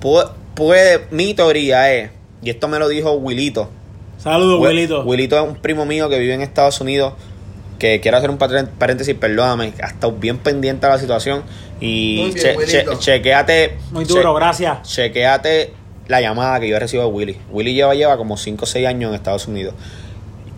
Pu- Puede, mi teoría es, y esto me lo dijo Wilito,
Saludos,
Wi-
Wilito.
Wilito es un primo mío que vive en Estados Unidos. Que quiero hacer un paréntesis, perdóname. Ha estado bien pendiente a la situación. Y
Muy bien,
che-
Wilito.
che- chequéate.
Muy
che-
duro, gracias.
chequéate la llamada que yo recibo de Willy. Willy lleva, lleva como 5 o 6 años en Estados Unidos.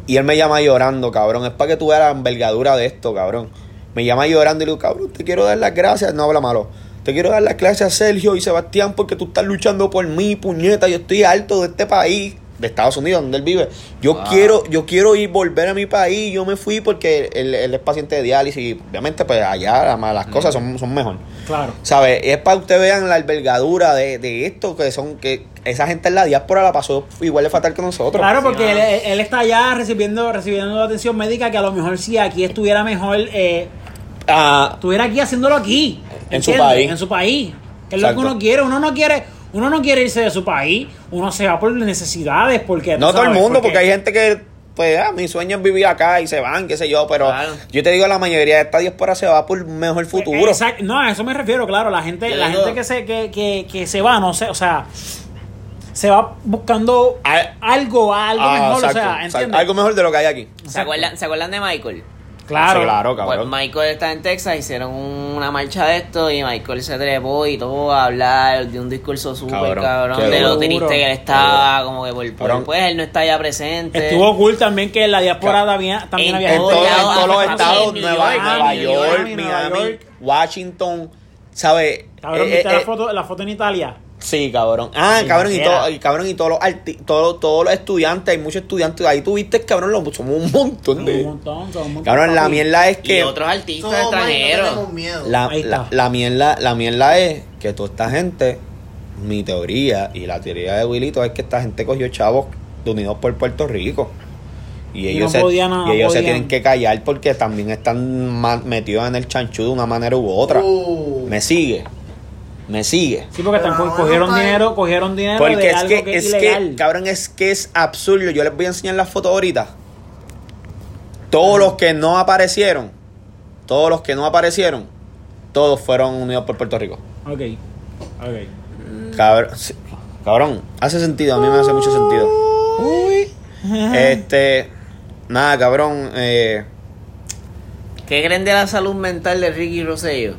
Y él me llama llorando, cabrón. Es para que tú veas la envergadura de esto, cabrón. Me llama llorando y le digo, cabrón, te quiero dar las gracias. No habla malo. Te quiero dar las gracias a Sergio y Sebastián porque tú estás luchando por mí, puñeta. Yo estoy harto de este país, de Estados Unidos, donde él vive. Yo
Wow.
quiero yo quiero ir, volver a mi país. Yo me fui porque él, él es paciente de diálisis y obviamente pues allá las, las cosas son, son mejor.
Claro.
¿Sabes? Es para que ustedes vean la envergadura de, de esto, que son que esa gente en la diáspora la pasó igual de fatal que nosotros.
Claro, porque
Sí,
él, está allá recibiendo, recibiendo atención médica que a lo mejor si aquí estuviera mejor, eh,
Ah,
estuviera aquí haciéndolo aquí.
En su país.
En su país. Que es lo que uno quiere. Uno no quiere, uno no quiere irse de su país. Uno se va por necesidades porque.
no todo el mundo, porque hay gente que, pues, ah, mi sueño es vivir acá y se van, qué sé yo, pero
Claro.
yo te digo, la mayoría de esta diáspora se va por un mejor futuro.
Exacto. No, a eso me refiero, claro. La gente,
Yo
la
digo-
gente que se, que, que, que se va, no sé, o sea, se va buscando
Ah,
algo, algo
Ah,
mejor,
exacto,
o sea. ¿entiendes?
Algo mejor de lo que hay aquí.
¿Se acuerdan, ¿Se acuerdan de Michael?
Claro.
Sí, claro,
Pues
cabrón.
Michael está en Texas, hicieron una marcha de esto y Michael se trepó y todo a hablar de un discurso súper
Cabrón,
cabrón, de lo triste que él estaba, como que por, por- pues él no está ya presente.
Estuvo cool también que la diáspora también, también
En
había
En,
todos
todo- en todos los estados, Nueva,
York,
Nueva
Miami,
York,
Miami, Nueva
Miami,
York.
Washington, ¿sabes?
Cabrón,
Eh,
¿viste
eh,
la,
eh,
foto, la foto en Italia?
Sí, cabrón. Ah, cabrón, y, todo, y cabrón, y todos los arti todos, todos los estudiantes, hay muchos estudiantes. Ahí tuviste, cabrón, lo, somos un montón de.
Un montón, son un montón,
Cabrón, la mierda es
y
que.
otros artistas
Somos y no
extranjeros.
tenemos miedo.
La, la, la mierda, la mierda es que toda esta gente, mi teoría y la teoría de Wilito es que esta gente cogió chavos de Unidos por Puerto Rico. Y
Y
ellos,
no
se,
no
y ellos se tienen que callar porque también están metidos en el chanchú de una manera u otra.
Uh.
Me sigue. Me sigue.
Sí, porque
Pero no,
cogieron
no
dinero, cogieron dinero
Porque
de
es
algo
que,
que, es ilegal.
que, cabrón, es que es absurdo. Yo les voy a enseñar las fotos ahorita. Todos los que no aparecieron, todos los que no aparecieron, todos fueron unidos por Puerto Rico.
Ok, ok.
Cabrón, sí, cabrón, hace sentido, a mí me hace mucho sentido. Este, nada, cabrón, eh,
¿Qué creen de la salud mental de Ricky Rosselló?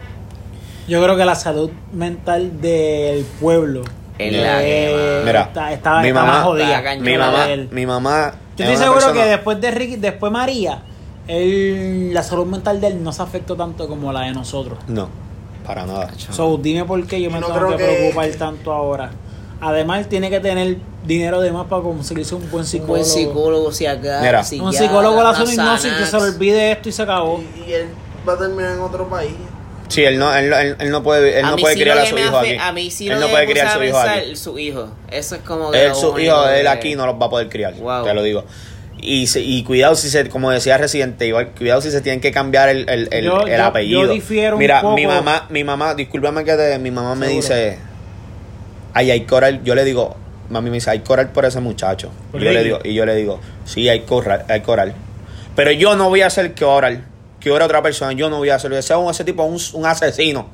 Yo creo que la salud mental del pueblo
En la que,
Eh.
Mira,
está- estaba,
mi mamá-
jodida.
Mi mamá,
Él.
mi mamá.
Yo
es
estoy seguro
persona-
que después de Ricky, después María, él, la salud mental de él no se afectó tanto como la de nosotros.
No, para nada.
So, dime por qué yo me
No
tengo
creo
que,
que-
preocupar tanto ahora. Además, él tiene que tener dinero de más para conseguirse un buen
Un
psicólogo.
buen psicólogo, si acá.
Mira.
Un psicólogo le hace
una
hipnosis que se le olvide esto y se acabó.
Y, y él va a terminar en otro país.
Sí, él no, él, él- él no puede, él
A
no
mí
puede
sí
criar
lo
a su hijo aquí.
A mí sí
él no puede criar a su hijo aquí.
Su hijo. Eso es como que.
Él, su hijo, él aquí no los va a poder criar.
Wow.
Te lo digo. Y, se- y cuidado si se, como decía Residente, igual, cuidado si se tienen que cambiar el, el, el,
Yo-
el
yo-
apellido.
yo difiero un
Mira,
poco.
mi mamá, mi mamá, discúlpame que te, mi mamá me
Seguro.
dice, ay, hay coral, yo le digo, mami me dice, hay coral por ese muchacho. Y
¿Por
yo le digo, y yo le digo, sí, hay coral, hay coral. Pero yo no voy a hacer que oral, que ore otra persona, yo no voy a hacerlo. Ese, ese tipo es un, un asesino.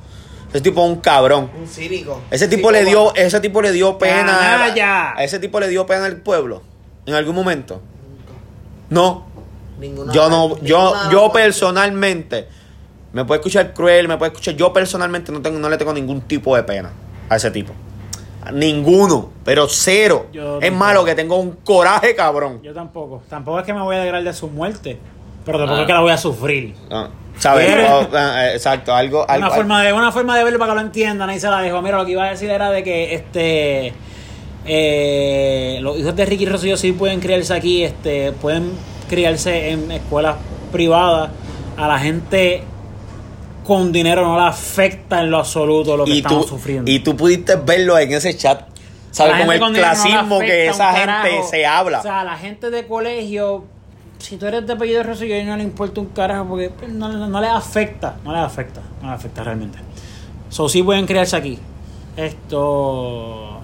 Ese tipo es un cabrón.
Un cínico.
Ese tipo le dio, ese tipo le dio pena.
¡Canalla!
A ese tipo le dio pena al pueblo. En algún momento. No.
Ninguna-
Yo no, yo,
ninguna-
yo personalmente, me puede escuchar cruel, me puede escuchar. Yo personalmente no tengo, no le tengo ningún tipo de pena a ese tipo. Ninguno, pero cero.
Yo
es
tampoco.
malo que tengo un coraje, cabrón.
Yo tampoco. Tampoco es que me voy a alegrar de su muerte. Pero tampoco
Ah.
es que la voy a sufrir.
Ah, ¿Sabes? Oh, ah, eh, exacto, algo. algo
Una forma, de, una forma de verlo para que lo entiendan. Ahí se la dejo. Mira, lo que iba a decir era de que este eh, los hijos de Ricky Rosselló sí pueden criarse aquí, este, pueden criarse en escuelas privadas. A la gente con dinero no le afecta en lo absoluto lo que
y
estamos
tú,
sufriendo.
y tú pudiste verlo en ese chat. ¿Sabes?
La
Con
gente
el
no
clasismo que esa gente se habla.
O sea, la gente de colegio, si tú eres de apellido Rosselló, no le importa un carajo porque no, no, no les afecta, no les afecta, no les afecta realmente. So, sí pueden criarse aquí. Esto.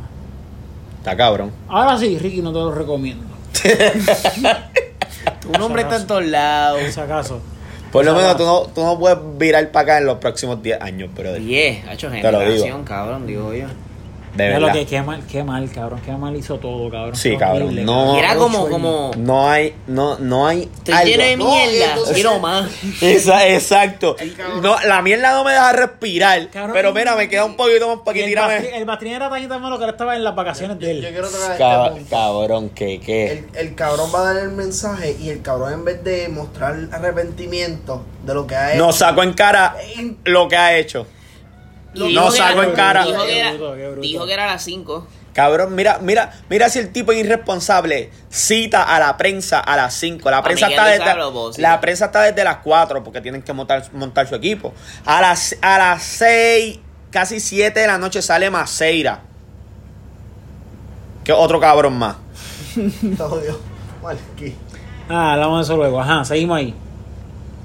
Está cabrón.
Ahora sí, Ricky, no te lo recomiendo. (laughs)
Tu nombre está en todos lados.
Por si acaso.
Por lo menos tú no, tú no puedes virar para acá en los próximos 10 años, pero de,
10, ha hecho generación, cabrón, digo yo.
De
lo
verdad.
que qué mal, qué mal, cabrón. Qué mal hizo todo, cabrón.
Sí,
Qué
cabrón,
horrible,
no.
Era como, como.
No hay, no, no hay.
Estoy
algo.
lleno de mierda. Quiero más.
Esa- exacto. No, la mierda no me deja respirar.
Cabrón.
pero mira, me queda un poquito más para que tírame.
el bastrín era tan malo que él estaba en las vacaciones de él.
Yo quiero
Cab-
este
cabrón, que, que.
El, el cabrón va a dar el mensaje y el cabrón en vez de mostrar arrepentimiento de lo que ha hecho.
No saco en cara
en-
lo que ha hecho.
Y
No
era-
en cara.
Dijo que
Qué
era,
bruto, qué bruto.
dijo que era a las 5.
Cabrón, mira, mira, mira si el tipo es irresponsable. Cita a la prensa a las 5. La prensa está desde, la prensa está desde las 4 porque tienen que montar, montar su equipo. A las, a las 6, casi 7 de la noche sale Maceira. Que otro cabrón más. (laughs)
Todo Dios. Marquí.
Ah, hablamos de eso luego. Ajá, seguimos ahí.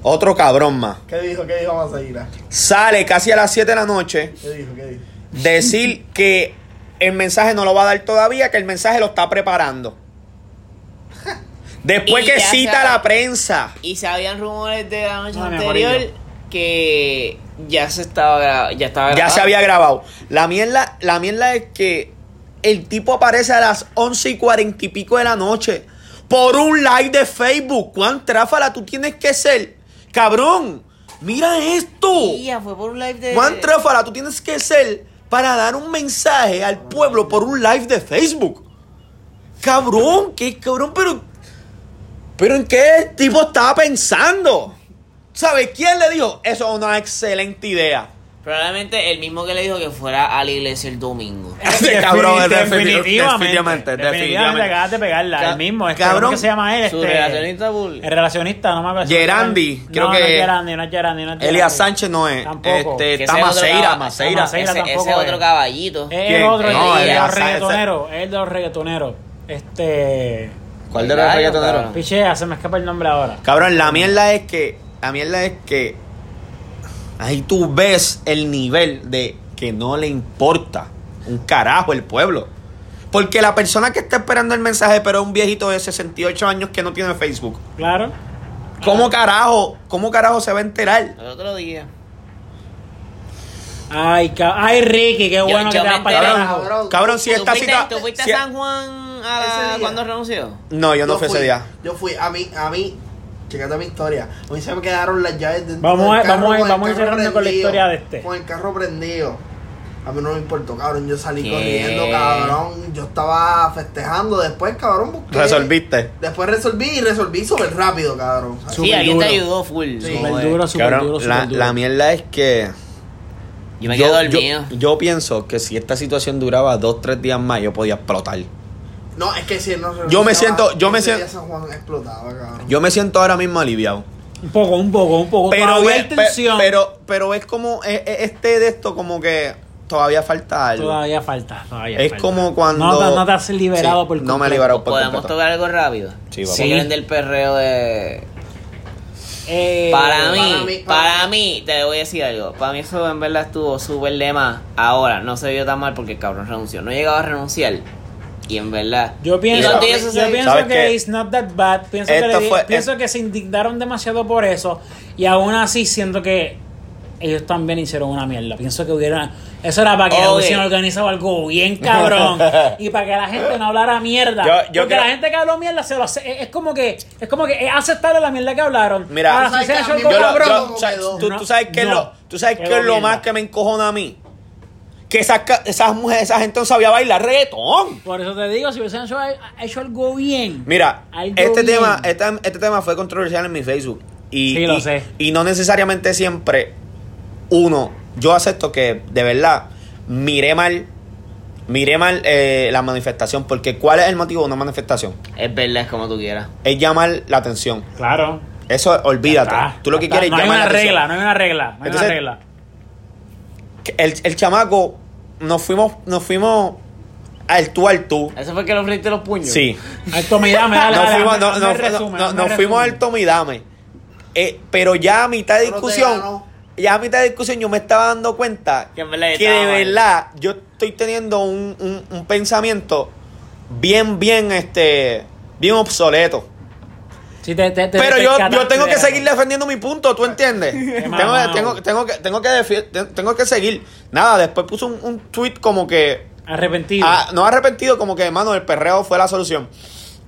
Otro cabrón más.
¿Qué dijo? ¿Qué dijo Masaira?
Sale casi a las 7 de la noche.
¿Qué dijo? ¿Qué dijo?
Decir que el mensaje no lo va a dar todavía, que el mensaje lo está preparando. (laughs) Después
Y
que cita a la prensa.
Y se habían rumores de la noche anterior que ya se estaba ya estaba
Ya se había grabado. La mierda, la mierda es que el tipo aparece a las 11 y 40 y pico de la noche por un live de Facebook. ¿Cuán tráfala tú tienes que ser? Cabrón, mira esto.
Ya fue por un live de
¿Cuán tráfala tú tienes que ser para dar un mensaje al pueblo por un live de Facebook? Cabrón, qué cabrón, pero. ¿Pero en qué tipo estaba pensando? ¿Sabes quién le dijo? Eso es una excelente idea.
Probablemente el mismo que le dijo que fuera a la iglesia el domingo. (laughs)
Ese cabrón es
definitivamente.
definitivamente,
Definitivamente,
definitivamente.
acabas de pegarla.
Ca-
el mismo. Este,
cabrón,
¿Cómo que se llama él?
Su
Este,
relacionista bull.
El relacionista, no me acuerdo.
Gerandi,
No,
creo
no
que-
es Gerandi, no es Gerandi, no es
Elías. Sánchez no es.
Tampoco.
Este, está Maceira, Maceira.
Maceira.
Ese,
tampoco
ese
es.
otro caballito.
Es el otro,
No,
el reggaetoneros. Es el de los reggaetoneros. Este.
¿Cuál de los reggaetoneros?
Pichea, se me escapa el nombre ahora.
Cabrón, la mierda es que. La mierda es que. Ahí tú ves el nivel de que no le importa un carajo el pueblo. Porque la persona que está esperando el mensaje, pero es un viejito de 68 años que no tiene Facebook.
Claro.
¿Cómo carajo? ¿Cómo carajo se va a enterar?
El otro día.
Ay, ay, Ricky, qué bueno que
yo
te
me
vas para
enteré.
carajo.
Cabrón.
Cabrón, si
¿Tú
esta
fuiste,
cita.
tú fuiste
si-
a San Juan a
Ese día.
cuando renunció?
No, yo no fui ese
fui,
día.
Yo fui, a mí, a mí, checate mi historia. A mí se me quedaron las llaves dentro
Vamos
del
a-
carro
vamos a- vamos a ir cerrando con la historia de este.
Con el carro prendido. A mí no me importó, cabrón. Yo salí
¿Qué?
corriendo, cabrón. Yo estaba festejando. Después, cabrón, busqué.
¿Resolviste?
Después resolví y resolví súper rápido, cabrón.
Sí, alguien te ayudó full.
Sí.
es.
duro, súper
Cabrón,
duro,
la,
súper duro.
la mierda es que.
Yo me quedé dormido.
Yo, yo pienso que si esta situación duraba dos, tres días más, yo podía explotar.
No, es que si él no
Yo me siento- yo me
ese
siento-
día San Juan explotaba, cabrón.
Yo me siento ahora mismo aliviado.
Un poco, un poco, un poco.
Pero,
Todavía
ve-
hay tensión.
pe- pero, pero es como. e- e- Este de esto, como que todavía falta algo.
Todavía falta, todavía
Es
falta.
como cuando.
No, te- no te has liberado
Sí,
por
No me he
completo.
liberado por
¿Podemos
completo.
tocar algo rápido?
Sí, vamos.
Sí.
¿Quieren del perreo de...?
Eh,
Para mí,
para mí-
para
para-
mí, te voy a decir algo. Para mí eso en verdad estuvo súper de más. Ahora, no se vio tan mal porque el cabrón renunció. No llegaba a renunciar. Y en verdad...
Yo pienso, yo pienso
¿Sabes
que it's not that bad. Pienso, que, le
fue-
pienso
es-
que se indignaron demasiado por eso. Y aún así siento que ellos también hicieron una mierda. Pienso que hubiera. Eso era para que
Oye.
hubiesen organizado algo bien cabrón. (laughs) y para que la gente no hablara mierda.
Yo- yo
Porque
creo-
la gente que habló mierda se lo hace- es, es como que es como que es aceptable la mierda que hablaron.
Mira,
Ahora,
Tú sabes
si se
que
ha hecho algo cabrón.
yo- tú, sabes qué es lo, tú sabes
Quedó
qué es lo
mierda.
más que me encojona a mí. Que esas, esas mujeres, esa gente no sabía bailar reggaetón.
Por eso te digo, si hubiesen hecho, hecho algo bien.
Mira,
Algo
este
bien.
tema, este, este tema fue controversial en mi Facebook. Y,
Sí, lo
y-
sé.
Y no necesariamente siempre, uno, yo acepto que de verdad miré mal, miré mal eh, la manifestación. Porque ¿cuál es el motivo de una manifestación?
Es verdad, es como tú quieras.
Es llamar la atención.
Claro.
Eso, olvídate.
Está,
Tú lo que
está.
quieres es
No hay
llamar
una
la atención.
regla, no hay una regla. No hay
Entonces,
una regla.
El, el chamaco, nos fuimos, nos fuimos al tú al tú.
¿Eso fue que le ofreciste los puños?
Sí.
Al tome y dame, dale,
nos fuimos, no- no- no- nos fuimos al tomidame. Eh, pero ya a mitad de discusión, ya a mitad de discusión yo me estaba dando cuenta
Que
de
mal.
verdad yo estoy teniendo un, un- un pensamiento bien, bien, este, bien obsoleto.
Sí, te- te- te-
Pero
te
yo, yo tengo que seguir defendiendo mi punto, ¿tú entiendes? tengo, tengo, tengo que, tengo, que defi- te- tengo que seguir. Nada, después puso un, un tweet como que,
Arrepentido.
ah, no arrepentido, como que, hermano, el perreo fue la solución.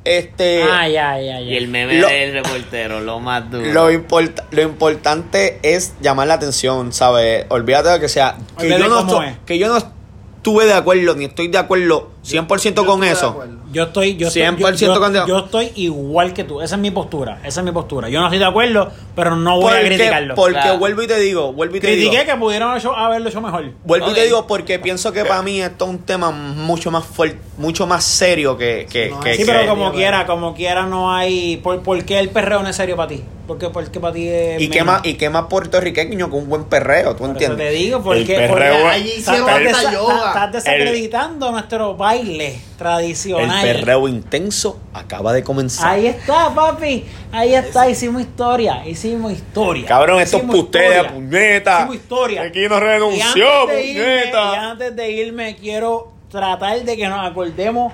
Este,
Ah, ya, ya, ya.
Y el meme
Lo-
del reportero, lo más duro.
Lo, importa- lo importante es llamar la atención, ¿sabes? Olvídate de que sea. Que
Olvídate
yo, no
es.
que yo no estuve de acuerdo, ni estoy de acuerdo 100%
Yo
con
estoy de
eso.
Yo estoy, yo estoy,
100%
yo, yo-
contigo.
yo estoy igual que tú. Esa es mi postura. Esa es mi postura. Yo no estoy de acuerdo, pero no voy a criticarlo.
porque
Claro.
vuelvo y te digo, vuelvo y te digo.
Critiqué que pudieron hecho- haberlo hecho mejor.
Vuelvo y te digo porque pienso que para mí esto es un tema mucho más fuerte, mucho más serio que... que,
no,
que-
Sí,
que-
pero como quiera, como quiera no hay... ¿Por, por qué el perreo no es serio para ti? ¿Por qué, por qué para ti es
y, qué más, y qué más puertorriqueño que un buen perreo, ¿tú
Por eso
entiendes?
te digo,
El
porque,
perreo
porque
Allí hicieron
estás desacreditando nuestro baile
El
tradicional.
perreo intenso acaba de comenzar.
Ahí está, papi. Ahí está. Hicimos historia. Hicimos historia.
Cabrón, estos
Hicimos
ustedes,
historia.
puñeta.
Hicimos historia.
Aquí no
Y
renunció,
antes de irme-
puñeta.
y antes de irme, quiero tratar de que nos acordemos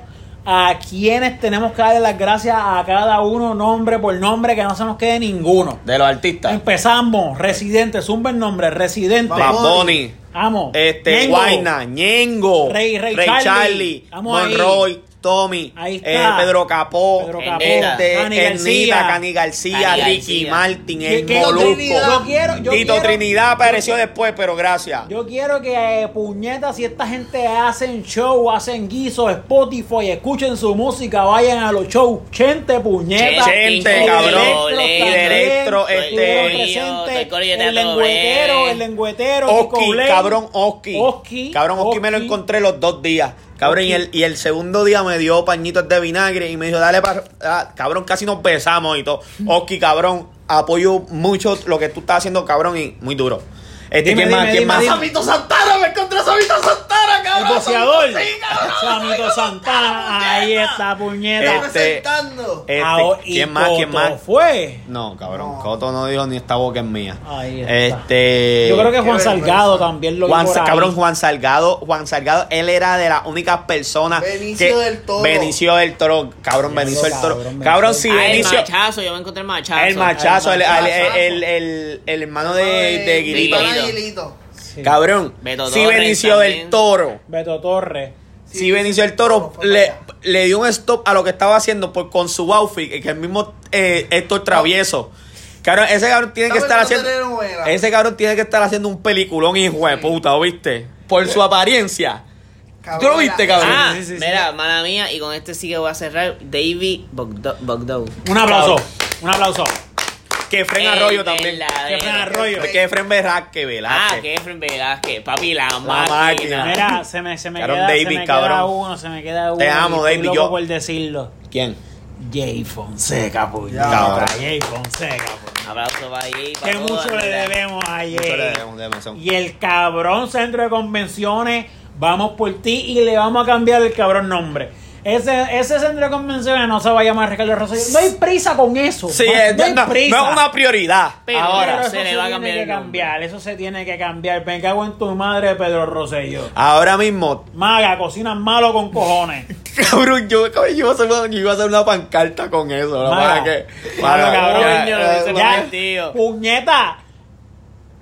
a quienes tenemos que darle las gracias a cada uno, nombre por nombre, que no se nos quede ninguno.
De los artistas.
Empezamos. Residente, zumba el nombre. Residente.
Bunny,
Vamos.
este,
Ñengo.
Guayna, Ñengo,
Rey- Rey
Charlie,
Charlie. Vamos ahí.
Tommy,
Ahí
eh,
está.
Pedro Capó,
Pedro
Capó.
este,
Cani
Ernita,
García.
Cani García,
Cani
Ricky
García.
Martin,
¿Qué-
el
qué-
Molusco.
Yo quiero, yo
Tito
quiero-
Trinidad apareció después, pero gracias.
Yo quiero que, eh, puñetas, si esta gente hacen show, hacen guisos, Spotify, escuchen su música, vayan a los shows. Chente, puñetas.
Chente,
Y
cabrón.
Electro
Y de Electro, este-
presentes,
el Teatro
lengüetero,
Breve.
el lengüetero,
Oski, cabrón, Oski.
Oski,
Cabrón, Oski me lo
Oski.
encontré los dos días. Cabrón, y el, y el segundo día me dio pañitos de vinagre y me dijo, dale para... cabrón, casi nos besamos y todo. Oski, cabrón, apoyo mucho lo que tú estás haciendo, cabrón, y muy duro. Este,
Dime,
¿quién más?
dime,
¿Quién
dime,
más?
Samito Santana, me encontré a Samito Santana,
El
cabrón. Sí, cabrón.
Samito Santana. Ahí está, puñeta.
Este-. Este,
Ah, oh,
¿Quién más? ¿Quién más?
fue?
No, cabrón,
No.
Coto no dijo ni esta boca es mía.
Ahí está.
Este...
Yo creo que Juan Salgado
vergüenza.
también lo
Juan,
vi por ahí.
cabrón, Juan Salgado, Juan Salgado, él era de las únicas personas
Benicio del Toro.
Benicio del Toro, cabrón,
Diablo,
Benicio del Toro.
cabrón,
si
Ah, el
Benicio,
machazo, yo me encontré el machazo.
el machazo, el,
El
el, el, el- el hermano de, de Guirito.
Sí.
Cabrón,
Beto
si
Torres
Benicio del. Toro,
Beto Torres.
si Benicio del Toro
fue
le,
para
le dio un stop a lo que estaba haciendo por, con su outfit, que el mismo eh, Héctor Travieso. Cabrón, ese cabrón tiene que estar
en
haciendo. Ese cabrón tiene que estar haciendo un peliculón, hijo de puta, ¿viste? por su apariencia. ¿Tú lo viste, cabrón?
Ah,
sí, sí, sí.
mira, mala mía, y con este sí que voy a cerrar. David Bogdo- Bogdow.
Un aplauso. Un aplauso.
Que Fren Arroyo también.
Que Fren Arroyo.
Que Efren Velázquez,
Ah, que Efren Velázquez, papi, la,
máquina.
máquina.
Mira, se me, se me queda,
David,
se me
cabrón.
queda uno, se me queda uno.
Te amo, David,
loco
yo-
por decirlo.
¿Quién?
Jay Fonseca, puñeta.
Cabrón.
Jay Fonseca, puñeta.
Abrazo para ahí.
Que mucho le debemos a
Mucho le
Jay.
debemos de demasiado.
Y el cabrón centro de convenciones, vamos por ti y le vamos a cambiar el cabrón nombre. Ese, ese centro de convenciones no se va a llamar Ricardo Rosselló. No hay prisa con eso.
Sí,
no,
es-
no hay
no,
prisa.
no es una prioridad.
Pero-
Ahora.
Pero
se le va a
tiene
cambiar
que
el nombre.
cambiar. Eso se tiene que cambiar. Me cago en tu madre, Pedro Rosselló.
Ahora mismo,
Maga, cocinas malo con cojones. (laughs)
cabrón, yo, cabrón, yo iba a hacer una, yo iba a hacer una pancarta con eso. ¿no?
Maga.
Para que.
Claro,
para-
cabrón.
ya, ya, ya.
Puñeta.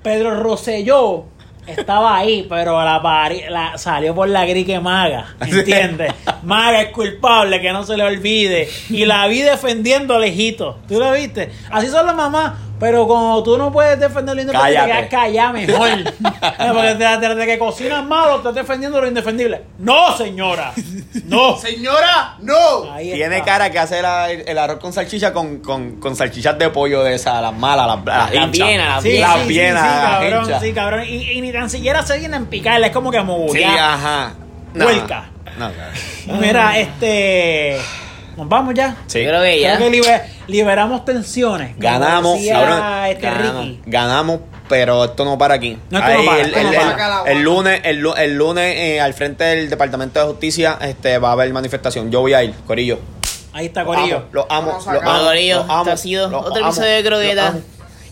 Pedro Rosselló estaba ahí, pero la, pari- la salió por la grique maga. (laughs) ¿Entiendes? Maga es culpable, que no se le olvide. Y la vi defendiendo lejito. ¿Tú lo viste? Así son las mamás. Pero como tú no puedes defender lo indefendible, te
Cállate.
quedas callada mejor. (laughs) (laughs) Porque desde de que cocinas malo, estás defendiendo lo indefendible. ¡No, señora! ¡No! (laughs)
Señora, no.
Ahí
Tiene
está.
cara que hace la- el arroz con salchicha con, con, con salchichas de pollo de esas, las malas, las,
bienas, las
Sí.
Las
sí, sí, sí, cabrón, sí, cabrón. Y, y ni tan siquiera se vienen en picarle, es como que
Sí,
mogulear.
ajá. No.
Huelca.
No, cabrón.
Mira, este. Nos vamos ya.
Sí.
Yo creo que ya.
Creo que liber- liberamos tensiones.
Ganamos, cabrón.
este
ganamos,
Ricky.
ganamos, pero esto no para aquí.
No, esto no para,
el,
esto no
el-
para.
el- lunes, el, el lunes eh, al frente del Departamento de Justicia este, va a haber manifestación. Yo voy a ir, Corillo.
Ahí está
Los
Corillo.
amo, Los amo,
Vamos a
los amo.
Corillo,
los amo,
este ha sido
los
otro
amo,
episodio de
los
Croqueta.
amo.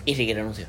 Y Ricky renunció.